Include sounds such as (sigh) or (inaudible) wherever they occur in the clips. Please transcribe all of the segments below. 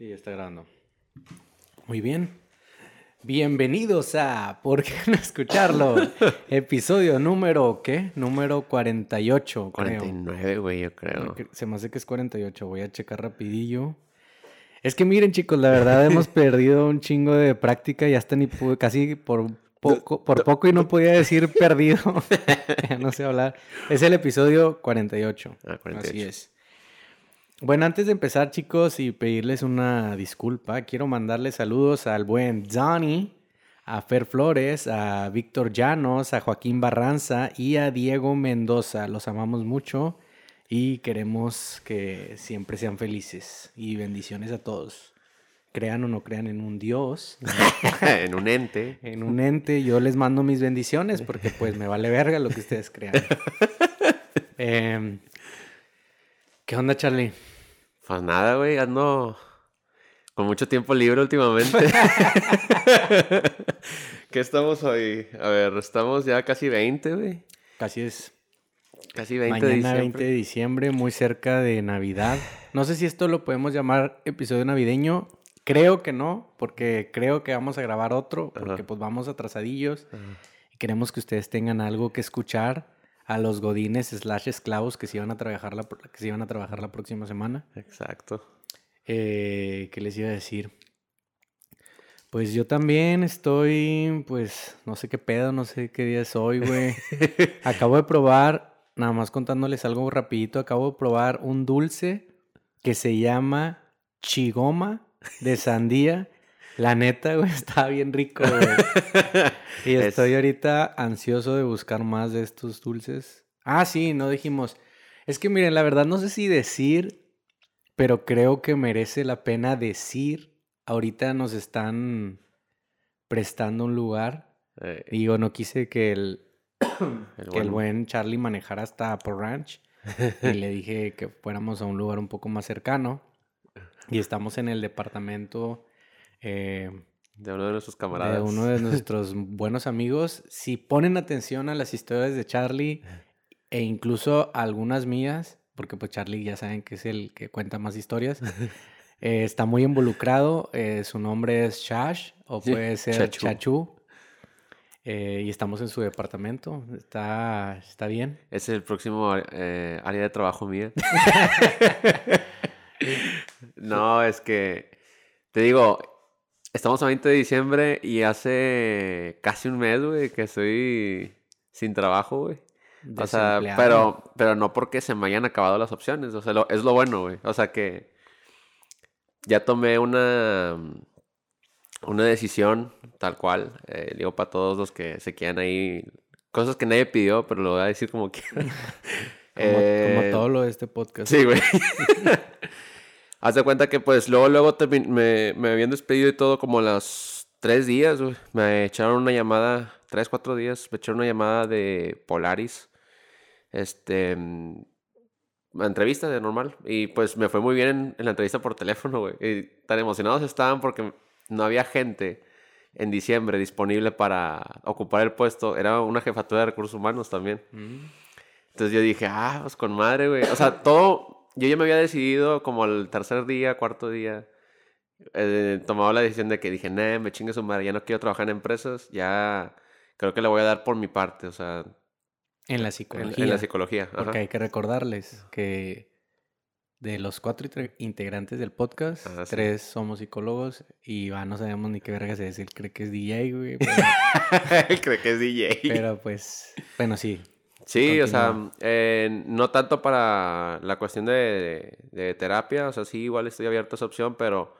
Sí, está grabando. Muy bien. Bienvenidos a ¿Por qué no escucharlo? (laughs) Episodio número, ¿qué? Número 48, creo. 49, güey, yo creo. Se me hace que es 48. Voy a checar rapidillo. Es que miren, chicos, la verdad (laughs) hemos perdido un chingo de práctica y hasta ni pude, casi por poco, por poco y no podía decir perdido. (laughs) Ya no sé hablar. Es el episodio 48. Ah, 48. Así es. Bueno, antes de empezar, chicos, y pedirles una disculpa, quiero mandarles saludos al buen Johnny, a Fer Flores, a Víctor Llanos, a Joaquín Barranza y a Diego Mendoza. Los amamos mucho y queremos que siempre sean felices. Y bendiciones a todos. Crean o no crean en un Dios, (laughs) en un ente. en un ente, yo les mando mis bendiciones porque pues me vale verga lo que ustedes crean. (laughs) Em, ¿Qué onda, Charlie? Pues nada, güey, ando con mucho tiempo libre últimamente. (laughs) ¿Qué estamos hoy? A ver, estamos ya casi 20, güey. Casi es Casi 20 de Mañana diciembre. 20 de diciembre, muy cerca de Navidad. No sé si esto lo podemos llamar episodio navideño. Creo que no, porque creo que vamos a grabar otro, porque Ajá. pues vamos atrasadillos Ajá. y queremos que ustedes tengan algo que escuchar a los godines slash esclavos que se iban a trabajar la, que se iban a trabajar la próxima semana. Exacto. Eh, ¿Qué les iba a decir? Pues yo también estoy, pues, no sé qué pedo, no sé qué día es hoy, güey. (laughs) Acabo de probar, nada más contándoles algo rapidito, acabo de probar un dulce que se llama chigoma de sandía. La neta, (laughs) güey, está bien rico, güey. (laughs) Y Es- estoy ahorita ansioso de buscar más de estos dulces. Ah, sí, no dijimos. Es que miren, la verdad no sé si decir, pero creo que merece la pena decir. Ahorita nos están prestando un lugar. Eh, Digo, no quise que el, (coughs) el que el buen- Charlie manejara hasta Apple Ranch. (laughs) Y le dije que fuéramos a un lugar un poco más cercano. Y estamos en el departamento eh, de uno de nuestros camaradas. de uno de (laughs) nuestros buenos amigos. Si ponen atención a las historias de Charlie e incluso algunas mías, porque pues Charlie ya saben que es el que cuenta más historias, (laughs) eh, está muy involucrado. eh, su nombre es Shash o Sí, puede ser Chachu. Chachu. eh, y estamos en su departamento. Está, está bien. Es el próximo área de trabajo mía. (laughs) no, es que te digo, estamos a 20 de diciembre y hace casi un mes, güey, que estoy sin trabajo, güey. O sea, pero, pero no porque se me hayan acabado las opciones. O sea, lo- es lo bueno, güey. O sea que ya tomé una, una decisión tal cual. Eh, digo para todos los que se quedan ahí. Cosas que nadie pidió, pero lo voy a decir como (laughs) quiera. Como, Eh, como todo lo de este podcast. Sí, güey. (laughs) Haz de cuenta que pues luego, luego me, me habían despedido y todo como a los tres días, güey. Me echaron una llamada, tres, cuatro días, me echaron una llamada de Polaris. Este, mm, una entrevista de normal. Y pues me fue muy bien en, en la entrevista por teléfono, güey. Y tan emocionados estaban porque no había gente en diciembre disponible para ocupar el puesto. Era una jefatura de recursos humanos también. Mm. Entonces yo dije, ah, pues con madre, güey. O sea, todo, yo ya me había decidido como el tercer día, cuarto día, eh, tomaba la decisión de que dije, nah, me chingue su madre, ya no quiero trabajar en empresas, ya creo que le voy a dar por mi parte, o sea, En la psicología. en la psicología. ajá. Porque hay que recordarles que de los cuatro integrantes del podcast, sí. tres somos psicólogos y Iván no sabemos ni qué vergas es. Él cree que es DJ, güey. (laughs) Pero, Creo que es DJ. pero, pues, bueno, sí. Sí, o sea, eh, no tanto para la cuestión de, de terapia, o sea, sí, igual estoy abierto a esa opción, pero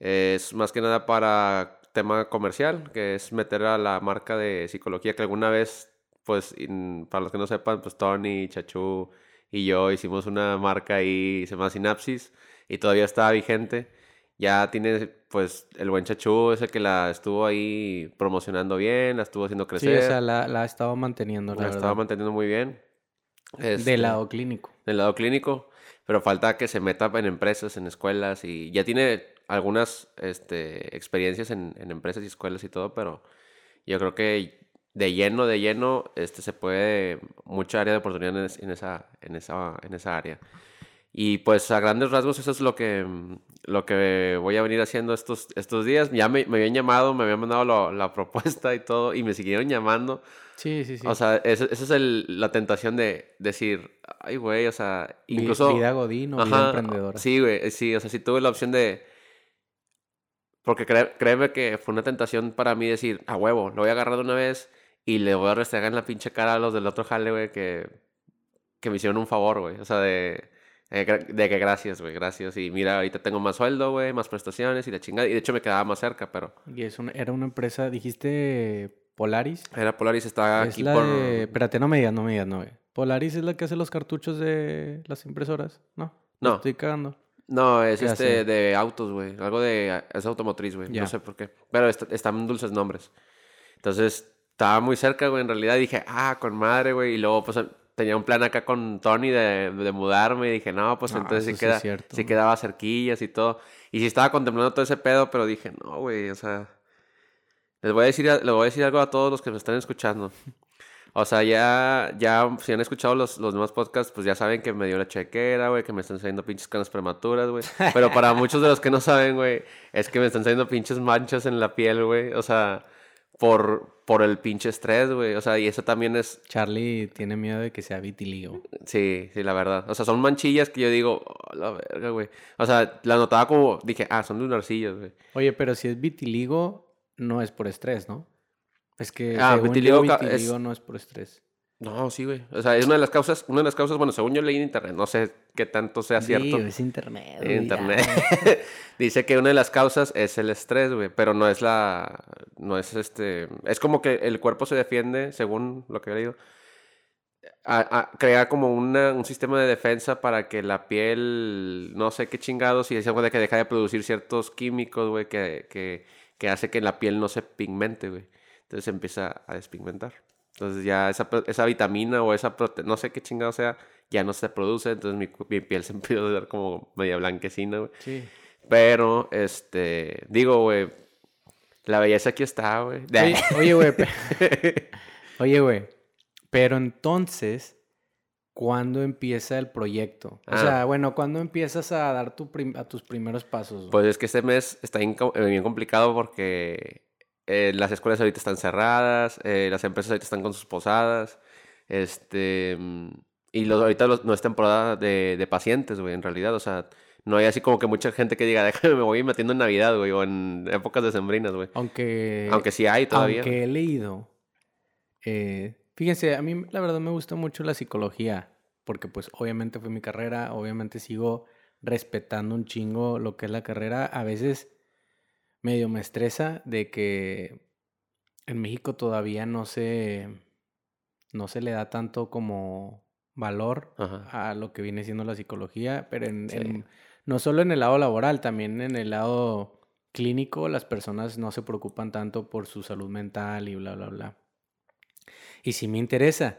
eh, es más que nada para tema comercial, que es meter a la marca de psicología que alguna vez, pues, in- para los que no sepan, pues Tony, Chachu y yo hicimos una marca ahí, se llama Sinapsis, y todavía está vigente. Ya tiene, pues, el buen Chachu, ese que la estuvo ahí promocionando bien, la estuvo haciendo Sí, crecer. o sea, la, la ha estado manteniendo, la, La verdad. estaba manteniendo muy bien. Este, Del lado clínico. Del lado clínico. Pero falta que se meta en empresas, en escuelas y ya tiene algunas este, experiencias en, en empresas y escuelas y todo, pero yo creo que de lleno, de lleno, este, se puede, mucha área de oportunidad es- en esa, en, esa, en esa área. Y pues a grandes rasgos eso es lo que, mm, lo que voy a venir haciendo estos, estos días. Ya me, me habían llamado, me habían mandado lo- la (laughs) propuesta y todo, y me siguieron llamando. Sí, sí, sí. O sea, esa es el- la tentación de decir, ay, güey, o sea, incluso... Vida Godín o vida Ajá, emprendedora. Sí, güey, sí, o sea, sí tuve la opción de... Porque cré- créeme que fue una tentación para mí decir, a huevo, lo voy a agarrar de una vez y le voy a restregar en la pinche cara a los del otro jale, güey, que, que me hicieron un favor, güey. O sea, de, de, gra- de que gracias, güey, gracias. Y mira, ahorita tengo más sueldo, güey, más prestaciones y la chingada. Y de hecho me quedaba más cerca, pero Y es una- era una empresa, dijiste Polaris. era Polaris, estaba es aquí la por... de... Espérate, no me digas, no me digas, no. güey. Polaris es la que hace los cartuchos de las impresoras, ¿no? No. Estoy cagando. No, es este de autos, güey. Algo de... Es automotriz, güey. No sé por qué. Pero est- están dulces nombres. Entonces, estaba muy cerca, güey. En realidad dije, ah, con madre, güey. Y luego, pues, tenía un plan acá con Tony de, de mudarme. Y dije, no, pues, Ah, entonces sí, sí queda, cierto. sí quedaba cerquillas y todo. Y sí estaba contemplando todo ese pedo, pero dije, no, güey, o sea... Les voy a decir, les voy a decir algo a todos los que me están escuchando. O sea, ya, ya, si han escuchado los, los demás podcasts, pues ya saben que me dio la chequera, güey, que me están saliendo pinches canas prematuras, güey. Pero para muchos de los que no saben, güey, es que me están saliendo pinches manchas en la piel, güey. O sea, por, por el pinche estrés, güey. O sea, y eso también es, Charlie tiene miedo de que sea vitiligo. sí, sí, la verdad. O sea, son manchillas que yo digo, oh, la verga, güey. O sea, la notaba como, dije, ah, son lunarcillos, güey. Oye, pero si es vitiligo, no es por estrés, ¿no? Es que Ah, vitiligo es- vitiligo no es por estrés. No, sí, güey. O sea, es una de las causas, una de las causas, bueno, según yo leí en internet, no sé qué tanto sea cierto. Sí, es internet. güey, internet. (laughs) Dice que una de las causas es el estrés, güey, pero no es la, no es este, es como que el cuerpo se defiende, según lo que he leído, a, a- crea como una, un sistema de defensa para que la piel, no sé qué chingados, y se de que deja de producir ciertos químicos, güey, que, que, que hace que la piel no se pigmente, güey. Entonces se empieza a despigmentar. Entonces ya esa, esa vitamina o esa prote no sé qué chingado sea, ya no se produce, entonces mi, piel se (laughs) empieza a ver como media blanquecina, güey. Sí. Pero, este, digo, güey, la belleza aquí está, güey. Oye, (laughs) güey. Oye, güey. Pero entonces, ¿cuándo empieza el proyecto? O Ah. sea, bueno, ¿cuándo empiezas a dar tu a tus primeros pasos? Pues es que este mes está bien, eh, bien complicado porque eh, las escuelas ahorita están cerradas, eh, las empresas ahorita están con sus posadas, este, y los, ahorita los- no es temporada de, de pacientes, güey, en realidad, o sea, no hay así como que mucha gente que diga, (laughs) déjame, me voy metiendo en Navidad, güey, o en épocas decembrinas, güey. Aunque, Aunque sí hay todavía. aunque he leído, eh, fíjense, a mí la verdad me gusta mucho la psicología, porque pues obviamente fue mi carrera, obviamente sigo respetando un chingo lo que es la carrera, a veces medio me estresa de que en México todavía no se, no se le da tanto como valor Ajá. a lo que viene siendo la psicología, pero en, Sí. en- no solo en el lado laboral, también en el lado clínico, las personas no se preocupan tanto por su salud mental y bla, bla, bla. Y sí me interesa,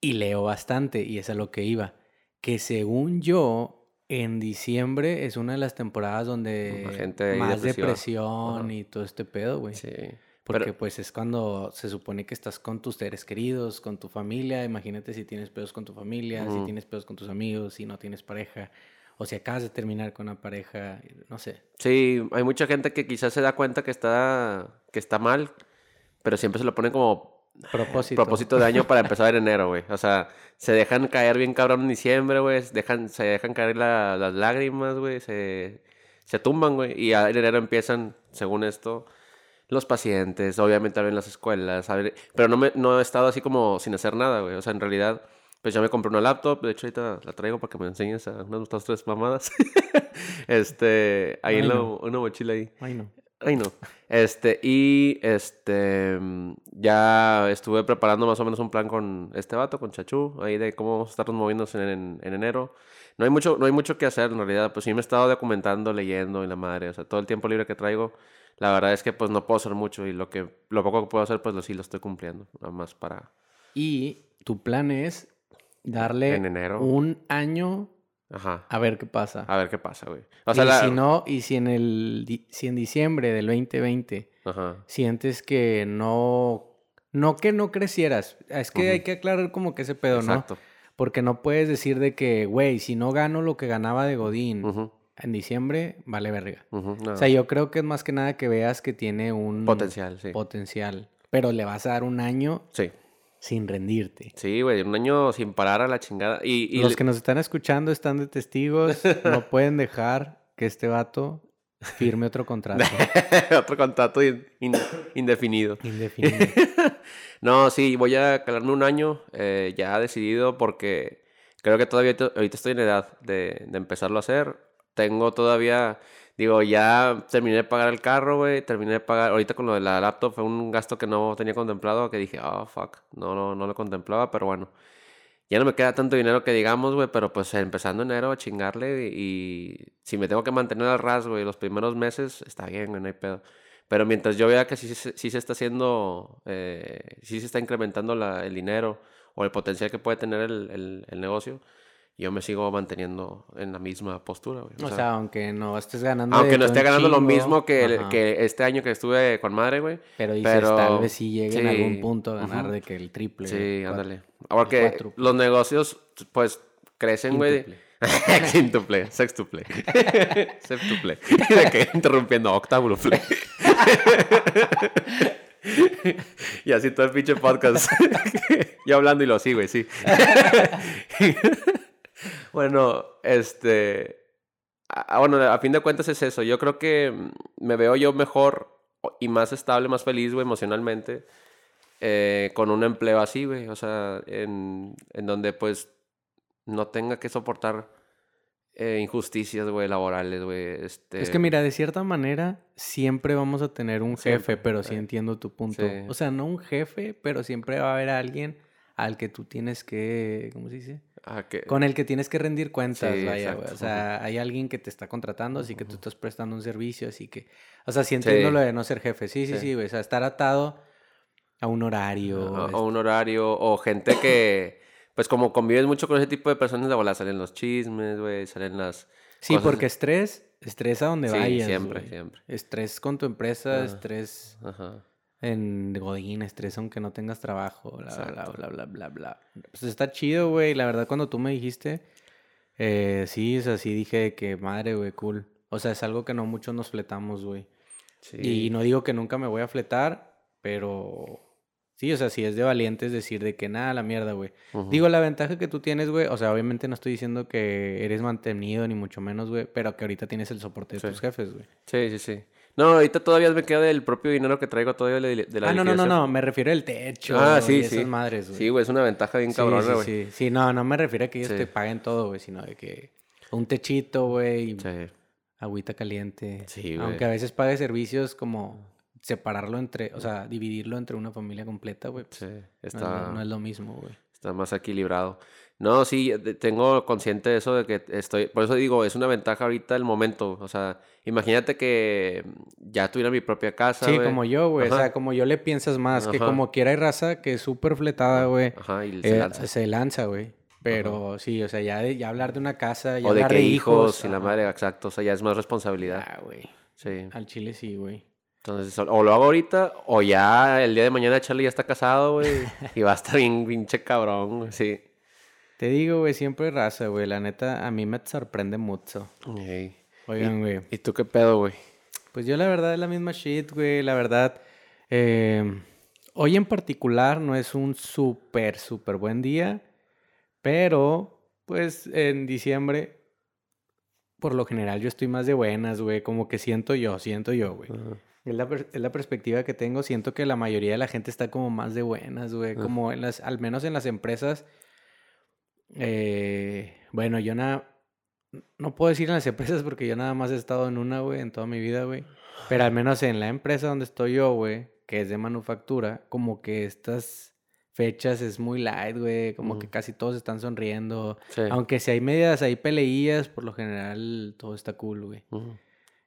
y leo bastante, y es a lo que iba, que según yo, en diciembre es una de las temporadas donde gente más depresión Ajá. y todo este pedo, güey. Sí. Porque Pero- pues es cuando se supone que estás con tus seres queridos, con tu familia. Imagínate si tienes pedos con tu familia, si tienes pedos con tus amigos, si no tienes pareja, o si acabas de terminar con una pareja, no sé. Sí, hay mucha gente que quizás se da cuenta que está, que está mal, pero siempre se lo ponen como Propósito. propósito de año para empezar en enero, güey. O sea, se dejan caer bien cabrón en diciembre, güey. se Dejan, se dejan caer la- las lágrimas, güey. Se, se tumban, güey. Y en enero empiezan, según esto, los pacientes. Obviamente abren las escuelas. Pero no, me, no he estado así como sin hacer nada, güey. O sea, en realidad, pues ya me compré una laptop. De hecho, ahorita la traigo para que me enseñes a unas dos, tres mamadas. (laughs) este, ahí en Ay, la- no. una mochila ahí. Ay, no. Ay, no. Este, y este, mm, ya estuve preparando más o menos un plan con este vato, con Chachú, ahí de cómo vamos a estarnos moviéndose en, en- en enero. No hay mucho, no hay mucho que hacer en realidad, pues sí me he estado documentando, leyendo y la madre, o sea, todo el tiempo libre que traigo, la verdad es que pues no puedo hacer mucho y lo que, lo poco que puedo hacer pues lo sí lo estoy cumpliendo, nada más para Y tu plan es darle en enero. un año Ajá. a ver qué pasa. A ver qué pasa, güey. O sea, y la- si no, y si en el si en diciembre del 2020 Ajá. sientes que no no que no crecieras, es que hay que aclarar como que ese pedo, ¿no? Exacto. Porque no puedes decir de que, güey, si no gano lo que ganaba de Godín en diciembre, vale verga. no. O sea, yo creo que es más que nada que veas que tiene un Potencial, sí. potencial. Pero le vas a dar un año Sí. Sin rendirte. Sí, güey, un año sin parar a la chingada. Y, y Los que nos están escuchando están de testigos. no (laughs) pueden dejar que este vato firme otro contrato (laughs) otro contrato in- in- indefinido. indefinido. (laughs) No, sí, voy a calarme un año eh, ya decidido porque creo que todavía to- ahorita estoy en edad de, de empezarlo a hacer. Tengo todavía, digo, ya terminé de pagar el carro, güey, terminé de pagar, ahorita con lo de la laptop fue un gasto que no tenía contemplado, que dije, oh, fuck, no, no, no lo contemplaba, pero bueno. Ya no me queda tanto dinero que digamos, güey, pero pues empezando enero a chingarle y, si me tengo que mantener al ras, güey, los primeros meses, está bien, güey, no hay pedo. Pero mientras yo vea que sí, sí se está haciendo, eh, sí se está incrementando la- el dinero o el potencial que puede tener el, el- el negocio, yo me sigo manteniendo en la misma postura, güey. O sea, aunque no estés ganando. aunque no esté ganando lo mismo que, el- que este año que estuve con madre, güey. Pero dices, pero- tal vez sí llegue en algún sí, punto a ganar de que el triple. Sí, ándale. Porque los negocios, pues, crecen, güey. Quintuple, (laughs) sextuple, (laughs) septuple. (laughs) ¿De qué? Interrumpiendo, octavuple. y así todo el pinche podcast. Yo hablando y lo sí, güey, sí. Bueno, este... a- bueno, a fin de cuentas es eso. Yo creo que mm, me veo yo mejor y más estable, más feliz, güey, emocionalmente. eh, con un empleo así, güey. O sea, en, en donde pues no tenga que soportar eh, injusticias, güey, laborales, güey. Este... Es que mira, de cierta manera, siempre vamos a tener un jefe, pero sí entiendo tu punto. sí. O sea, no un jefe, pero siempre va a haber alguien al que tú tienes que, ¿cómo se dice? Ah, que- Con el que tienes que rendir cuentas, Sí, vaya, güey. O sea, hay alguien que te está contratando, así que tú estás prestando un servicio, así que... O sea, sí entiendo Sí. lo de no ser jefe. Sí, sí, Sí. sí, güey. O sea, estar atado a un horario. a, a este, un horario o gente que, (coughs) pues como convives mucho con ese tipo de personas, bola salen los chismes, güey, salen las... Sí, cosas- porque estrés, estrés a donde vayas, siempre, siempre. Estrés con tu empresa, Ah. estrés Ajá. En Godín, estrés aunque no tengas trabajo, bla, bla, Exacto. bla, bla, bla, bla. Pues está chido, güey. La verdad, cuando tú me dijiste, eh, sí, o sea, sí dije que madre, güey, cool. O sea, es algo que no muchos nos fletamos, güey. Sí. Y no digo que nunca me voy a fletar, pero sí, o sea, sí es de valientes decir de que nada, la mierda, güey. Digo, la ventaja que tú tienes, güey, o sea, obviamente no estoy diciendo que eres mantenido, ni mucho menos, güey, pero que ahorita tienes el soporte de Sí. tus jefes, güey. Sí, sí, sí. No, ahorita todavía me queda del propio dinero que traigo todavía de, de la Ah, no, no, no, no, me refiero al techo. Ah, y sí, esas sí. madres, güey. Sí, güey, es una ventaja bien Sí, cabrona, sí, güey. sí, sí, no, no me refiero a que ellos Sí. te paguen todo, güey, sino de que un techito, güey, Sí. agüita caliente. Sí, güey. Aunque a veces pague servicios como separarlo entre, o sea, dividirlo entre una familia completa, güey. pues, Sí, no está, no es lo mismo, güey. está más equilibrado. No, sí, tengo consciente de eso de que estoy, por eso digo, es una ventaja ahorita el momento, o sea, imagínate que ya tuviera mi propia casa, Sí, como yo, güey. O sea, como yo le piensas más, que como quiera hay raza que es súper fletada, güey. Ajá, y eh, se lanza. se lanza, güey. Pero sí, o sea, ya, de- ya hablar de una casa, ya O de que de hijos y la madre, exacto, o sea, ya es más responsabilidad. Ah, güey. Sí. Al chile sí, güey. Entonces, o lo hago ahorita, o ya el día de mañana Charlie ya está casado, güey, y va a estar bien pinche cabrón, sí. Te digo, güey, siempre raza, güey. La neta, a mí me sorprende mucho. Ey. Oigan, güey. ¿Y tú qué pedo, güey? Pues yo la verdad es la misma shit, güey. La verdad, eh, hoy en particular no es un súper, súper buen día. Pero, pues en diciembre, por lo general yo estoy más de buenas, güey. Como que siento yo, siento yo, güey. Es la, es la perspectiva que tengo. Siento que la mayoría de la gente está como más de buenas, güey. Como en las, al menos en las empresas. Eh, bueno, yo nada. No puedo decir en las (laughs) empresas porque yo nada más he estado en una, güey, en toda mi vida, güey. Pero al menos en la empresa donde estoy yo, güey, que es de manufactura, como que estas fechas es muy light, güey. Como que casi todos están sonriendo. Sí. Aunque si hay medias, hay peleillas, por lo general todo está cool, güey.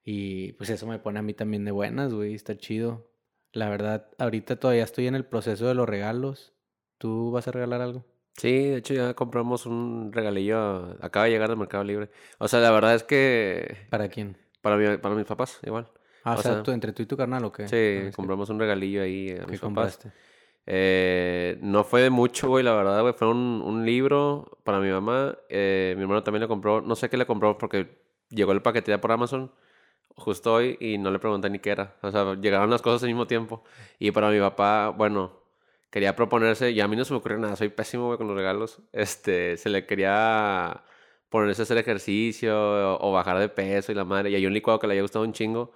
Y pues eso me pone a mí también de buenas, güey. Está chido. La verdad, ahorita todavía estoy en el proceso de los regalos. ¿Tú vas a regalar algo? Sí, de hecho ya compramos un regalillo, acaba de llegar del Mercado Libre. O sea, la verdad es que ¿Para quién? para, mi- para mis papás, igual. Ah, o, sea, sea, tú, entre tú y tu carnal o qué? Sí, Ah, compramos un regalillo ahí a ¿Qué mis papás. compraste? Eh, no fue de mucho, güey, la verdad, güey. Fue un, un libro para mi mamá. Eh, mi hermano también le compró, no sé qué le compró porque llegó el paquete ya por Amazon justo hoy y no le pregunté ni qué era. O sea, llegaron las cosas al mismo tiempo. Y para mi papá, bueno, quería proponerse, y a mí no se me ocurrió nada, soy pésimo, güey, con los regalos. Este, se le quería ponerse a hacer ejercicio o, bajar de peso y la madre. Y hay un licuado que le había gustado un chingo,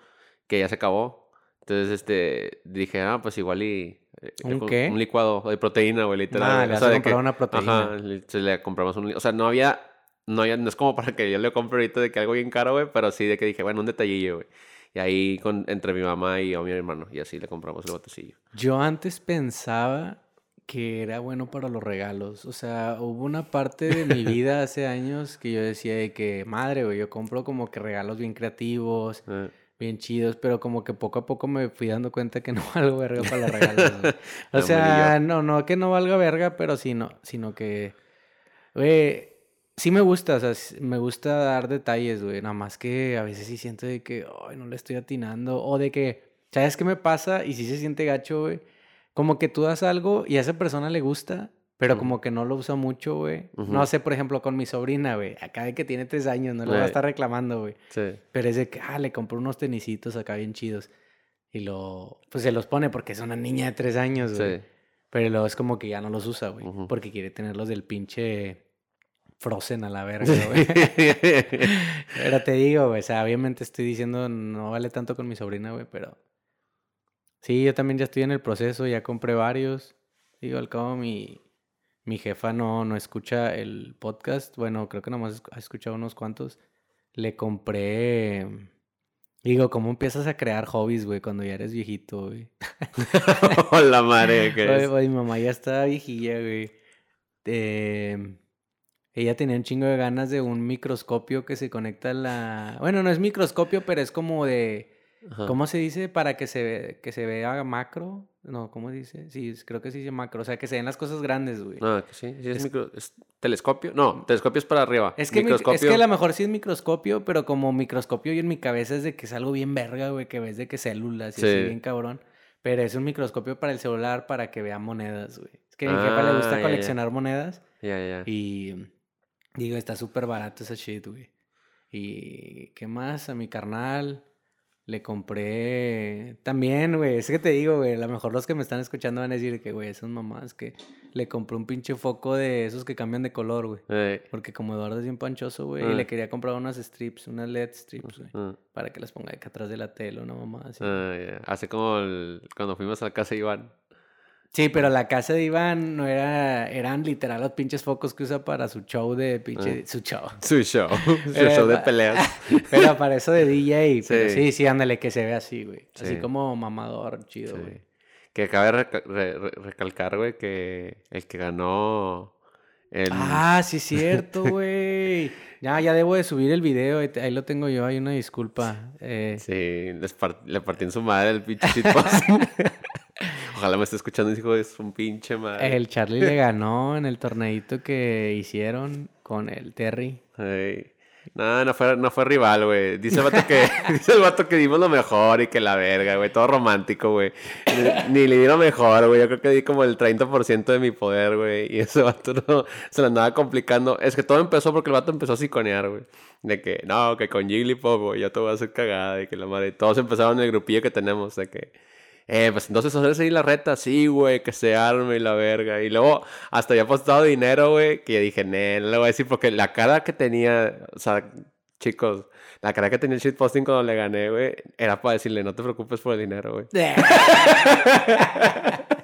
que ya se acabó. Entonces, este, dije, ah, pues igual y... Eh, ¿Un qué? Un licuado de proteína, güey, literal. Ah, le o sea, de una proteína. Ajá, se le compramos un... O sea, no había... No, no es como para que yo le compre ahorita de que algo bien caro, güey, pero sí de que dije, bueno, un detallillo, güey. Y ahí con, entre mi mamá y yo, mi hermano, y así le compramos el botecillo. Yo antes pensaba que era bueno para los regalos. O sea, hubo una parte de mi (laughs) vida hace años que yo decía de que, madre, güey, yo compro como que regalos bien creativos, eh. bien chidos, pero como que poco a poco me fui dando cuenta que no (laughs) valgo verga para los regalos. (laughs) o sea, no, no que no valga verga, pero sí, no, sino que, güey, sí me gusta, o sea, me gusta dar detalles, güey, nada más que a veces sí siento de que, ay, no le estoy atinando, o de que, ¿sabes qué me pasa? Y sí se siente gacho, güey como que tú das algo y a esa persona le gusta, pero como que no lo usa mucho, güey. No sé, por ejemplo, con mi sobrina, güey. Acá de que tiene tres años, no le va a estar reclamando, güey. Sí. Pero es de que, ah, le compró unos tenisitos acá bien chidos. Y lo, pues se los pone porque es una niña de tres años, güey. Sí. Pero luego es como que ya no los usa, güey. Porque quiere tenerlos del pinche Frozen a la verga, güey. (laughs) pero te digo, güey, o sea, obviamente estoy diciendo no vale tanto con mi sobrina, güey, pero Sí, yo también ya estoy en el proceso, ya compré varios. Digo, al cabo mi, mi jefa no, no escucha el podcast. Bueno, creo que nomás ha escuchado unos cuantos. Le compré... Digo, ¿cómo empiezas a crear hobbies, güey, cuando ya eres viejito, güey? (laughs) Hola, madre, ¿qué es? mi mamá ya estaba viejilla, güey. Eh, ella tenía un chingo de ganas de un microscopio que se conecta a la... Bueno, no es microscopio, pero es como de ¿Cómo se dice para que se, que se vea macro? No, ¿cómo dice? Sí, creo que sí dice macro. O sea, que se ven las cosas grandes, güey. Ah, que sí. es, micro... telescopio? No, telescopio es para arriba. Es que, es que a lo mejor sí es microscopio, pero como microscopio y en mi cabeza es de que es algo bien verga, güey, que ves de que células y así bien cabrón. Pero es un microscopio para el celular para que vea monedas, güey. Es que a mi jefa le gusta ah, coleccionar monedas. Ya, ya. Y digo, está súper barato esa shit, güey. Y qué más, a mi carnal. Le compré también, güey. Es que te digo, güey. A lo mejor los que me están escuchando van a decir que, güey, son mamás que le compré un pinche foco de esos que cambian de color, güey. Porque como Eduardo es bien panchoso, güey, y le quería comprar unas strips, unas LED strips, güey. Para que las ponga acá atrás de la tele, una mamá así. Ah, Hace como cuando fuimos a la casa de Iván. Sí, pero la casa de Iván no era, eran literal los pinches focos que usa para su show de pinche, ah. su show. Su show, (laughs) su show de peleas. (laughs) pero para eso de DJ, sí, sí, sí, ándale, que se ve así, güey. Así como mamador, chido, güey. Que cabe recalcar, güey, que el que ganó el... Ah, sí, cierto, (laughs) güey. ya, ya debo de subir el video, ahí lo tengo yo, hay una disculpa. Eh... Sí, le partí en su madre el pinche Ojalá me esté escuchando, hijo de un pinche madre. El Charlie le (laughs) ganó en el torneito que hicieron con el Terry. No, no fue, no fue rival, güey. Dice el vato que, (laughs) (laughs) dice el vato que dimos lo mejor y que la verga, güey. Todo romántico, güey. Ni, le di lo mejor, güey. Yo creo que di como el 30% de mi poder, güey. Y ese vato no se lo andaba complicando. Es que todo empezó porque el vato empezó a siconear, güey. De que, no, que con Jigglypuff, güey, yo te voy a hacer cagada. Y que la madre. Todos empezaron en el grupillo que tenemos. De que, eh, pues entonces hacerse ahí la reta, sí, güey, que se arme y la verga. Y luego hasta había apostado dinero, güey, que dije, no, no le voy a decir porque la cara que tenía, o sea, chicos, la cara que tenía el shitposting cuando le gané, güey, era para decirle, no te preocupes por el dinero, güey. (laughs)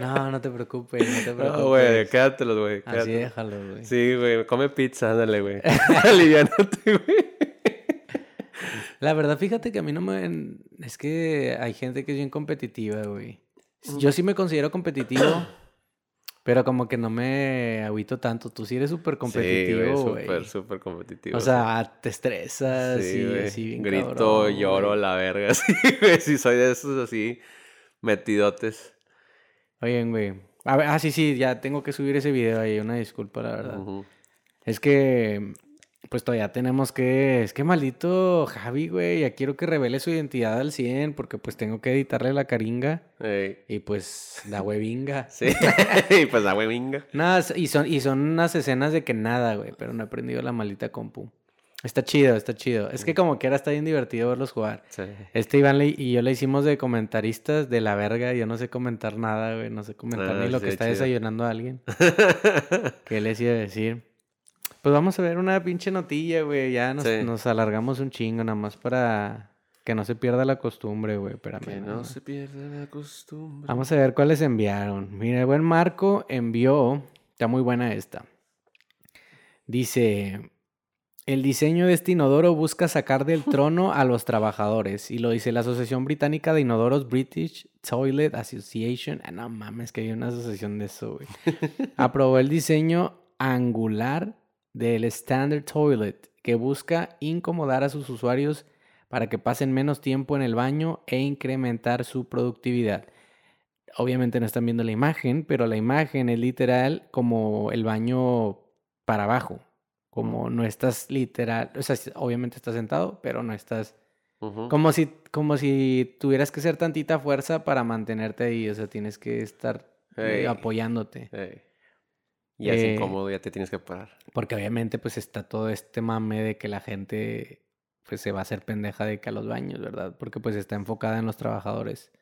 No, no te preocupes, no te preocupes. No, güey, quédatelos, güey. Así déjalo, güey. Sí, güey, come pizza, ándale, güey. (laughs) Aliviánate, güey. La verdad, fíjate que a mí no me... Es que hay gente que es bien competitiva, güey. Yo sí me considero competitivo, pero como que no me agüito tanto. Tú sí eres súper competitivo, güey. súper, súper competitivo. O sea, te estresas y así bien Grito, lloro, la verga. (laughs) Sí, güey. Sí, soy de esos así metidotes. Oigan, güey. ah, sí, sí, ya tengo que subir ese video ahí. Una disculpa, la verdad. Es que pues todavía tenemos que. Es que maldito Javi, güey. Ya quiero que revele su identidad al 100 porque pues tengo que editarle la caringa. Ey. Y pues la huevinga. (laughs) Sí, y pues la huevinga. Nada, y son, y son unas escenas de que nada, güey. Pero no he aprendido la maldita compu. Está chido, está chido. Es que como quiera está bien divertido verlos jugar. Sí. Este Iván le- y yo le hicimos de comentaristas de la verga. Yo no sé comentar nada, güey. No sé comentar Ah, ni lo sí, que está chido. desayunando a alguien. (laughs) ¿Qué les iba a decir? Pues vamos a ver una pinche notilla, güey. Ya nos, Sí. nos alargamos un chingo nada más para que no se pierda la costumbre, güey. Espérame. que no se pierda la costumbre. Vamos a ver cuáles enviaron. Mira, el buen Marco envió. Está muy buena esta. Dice. El diseño de este inodoro busca sacar del (laughs) trono a los trabajadores. Y lo dice la Asociación Británica de Inodoros British Toilet Association. Ah, no mames, que hay una asociación de eso, güey. (laughs) Aprobó el diseño angular del Standard Toilet, que busca incomodar a sus usuarios para que pasen menos tiempo en el baño e incrementar su productividad. Obviamente no están viendo la imagen, pero la imagen es literal como el baño para abajo. Como no estás literal, o sea, obviamente estás sentado, pero no estás como si, como si tuvieras que hacer tantita fuerza para mantenerte ahí, o sea, tienes que estar eh, apoyándote. Ey. Y así Eh, incómodo, ya te tienes que parar. Porque obviamente pues está todo este mame de que la gente pues se va a hacer pendeja de que a los baños, ¿verdad? Porque pues está enfocada en los trabajadores.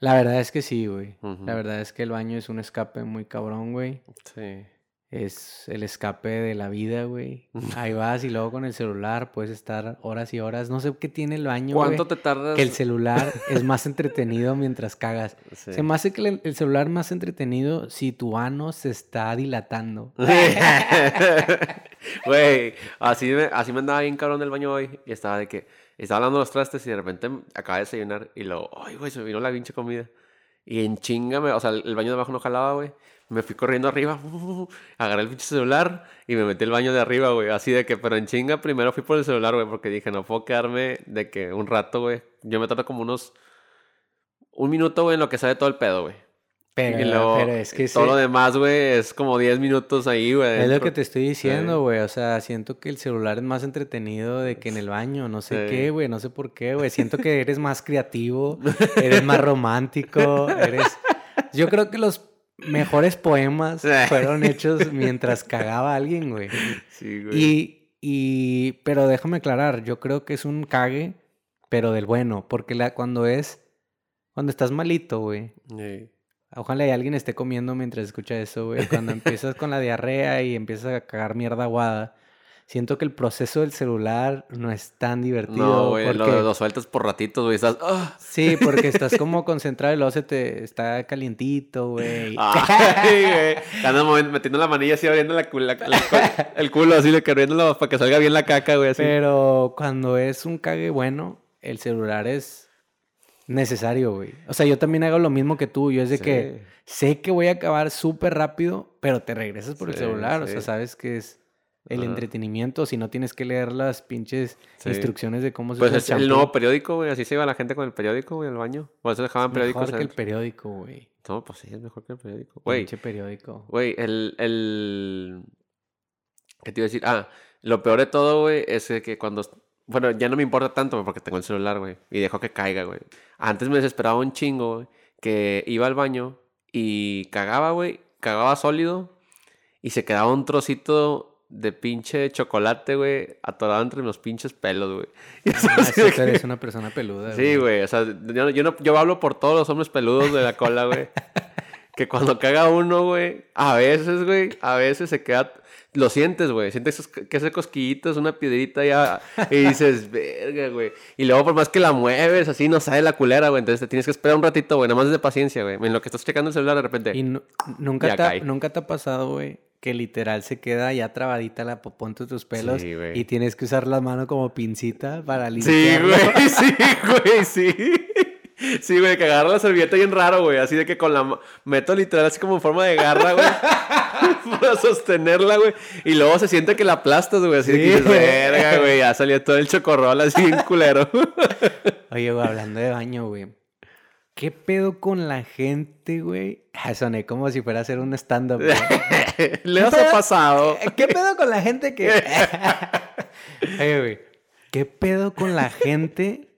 La verdad es que sí, güey. La verdad es que el baño es un escape muy cabrón, güey. Sí. Es el escape de la vida, güey. Ahí vas y luego con el celular puedes estar horas y horas. No sé qué tiene el baño, güey. ¿Cuánto te tardas? Que el celular es más entretenido mientras cagas. Sí. Se me hace que el, el celular más entretenido si tu ano se está dilatando. (laughs) Güey, así me, así me andaba bien cabrón del baño hoy. Y estaba de que estaba hablando los trastes y de repente acaba de desayunar. Y luego, ay, güey, se me vino la pinche comida. Y en chinga, o sea, el baño de abajo no jalaba, güey. Me fui corriendo arriba, (laughs) agarré el pinche celular y me metí el baño de arriba, güey. Así de que, pero en chinga, primero fui por el celular, güey, porque dije, no puedo quedarme de que un rato, güey. Yo me tardo como unos. Un minuto, güey, en lo que sale todo el pedo, güey. Pero, y luego, pero es que todo lo demás, güey, es como 10 minutos ahí, güey. es lo que te estoy diciendo, güey. O sea, siento que el celular es más entretenido de que en el baño. No sé Sí. qué, güey. No sé por qué, güey. Siento que eres más (laughs) creativo, eres más romántico, eres... Yo creo que los mejores poemas fueron hechos mientras cagaba a alguien, güey. Sí, güey. Y, y, pero déjame aclarar, yo creo que es un cague, pero del bueno, porque la, cuando es, cuando estás malito, güey, Sí. Ojalá y alguien esté comiendo mientras escucha eso, güey, cuando (laughs) empiezas con la diarrea y empiezas a cagar mierda aguada, siento que el proceso del celular no es tan divertido. No, güey, porque, lo, lo sueltas por ratitos, güey. Estás. ¡ah! Sí, porque (laughs) estás como concentrado y luego se te está calientito, güey. (laughs) Ay, güey. Metiendo la manilla así abriendo la, la- la- el culo, así le para que salga bien la caca, güey. Así. Pero cuando es un cague bueno, el celular es necesario, güey. O sea, yo también hago lo mismo que tú. Yo es de que sé que voy a acabar súper rápido, pero te regresas por el Sí, celular. O sea, sabes que es el Ajá. entretenimiento. Si no tienes que leer las pinches instrucciones de cómo se Pues usa es el champú. nuevo periódico, güey. Así se iba la gente con el periódico, güey, al baño. Por eso dejaban periódicos. Mejor que el periódico, güey. No, pues sí, es mejor que el periódico. Güey, Pinche periódico. güey, el, el... ¿Qué te iba a decir? Ah, lo peor de todo, güey, es que cuando... Bueno, ya no me importa tanto porque tengo el celular, güey. Y dejo que caiga, güey. Antes me desesperaba un chingo, güey. Que iba al baño y cagaba, güey. Cagaba sólido. Y se quedaba un trocito de pinche chocolate, güey. Atorado entre los pinches pelos, güey. (laughs) Ah, sí, que- eres una persona peluda. Sí, güey. O sea, yo, yo, no, yo hablo por todos los hombres peludos de la cola, güey. que cuando caga uno, güey, a veces, güey, a veces se queda... Lo sientes, güey. Sientes que ese cosquillito es una piedrita ya. Y dices, (laughs) verga, güey. Y luego, por más que la mueves, así no sale la culera, güey. Entonces te tienes que esperar un ratito, güey. Nada más de paciencia, güey. En lo que estás checando el celular, de repente. Y nu- nunca, Ya te, cae. nunca te ha pasado, güey, que literal se queda ya trabadita la popó entre tus pelos Sí, y tienes que usar la mano como pincita para Sí, limpiarlo. güey, (laughs) sí, güey, sí. Sí, güey, que agarra la servilleta bien raro, güey. Así de que con la... Meto literal así como en forma de garra, güey. (laughs) para sostenerla, güey. Y luego se siente que la aplastas, güey. Así de que verga, güey. Ya salió todo el chocorrol así bien culero. (laughs) Oye, güey, hablando de baño, güey. ¿Qué pedo con la gente, güey? (laughs) Ah, Soné como si fuera a hacer un stand-up. ¿Le has pasado? ¿Qué pedo con la gente que... Oye, güey. ¿Qué pedo con la gente?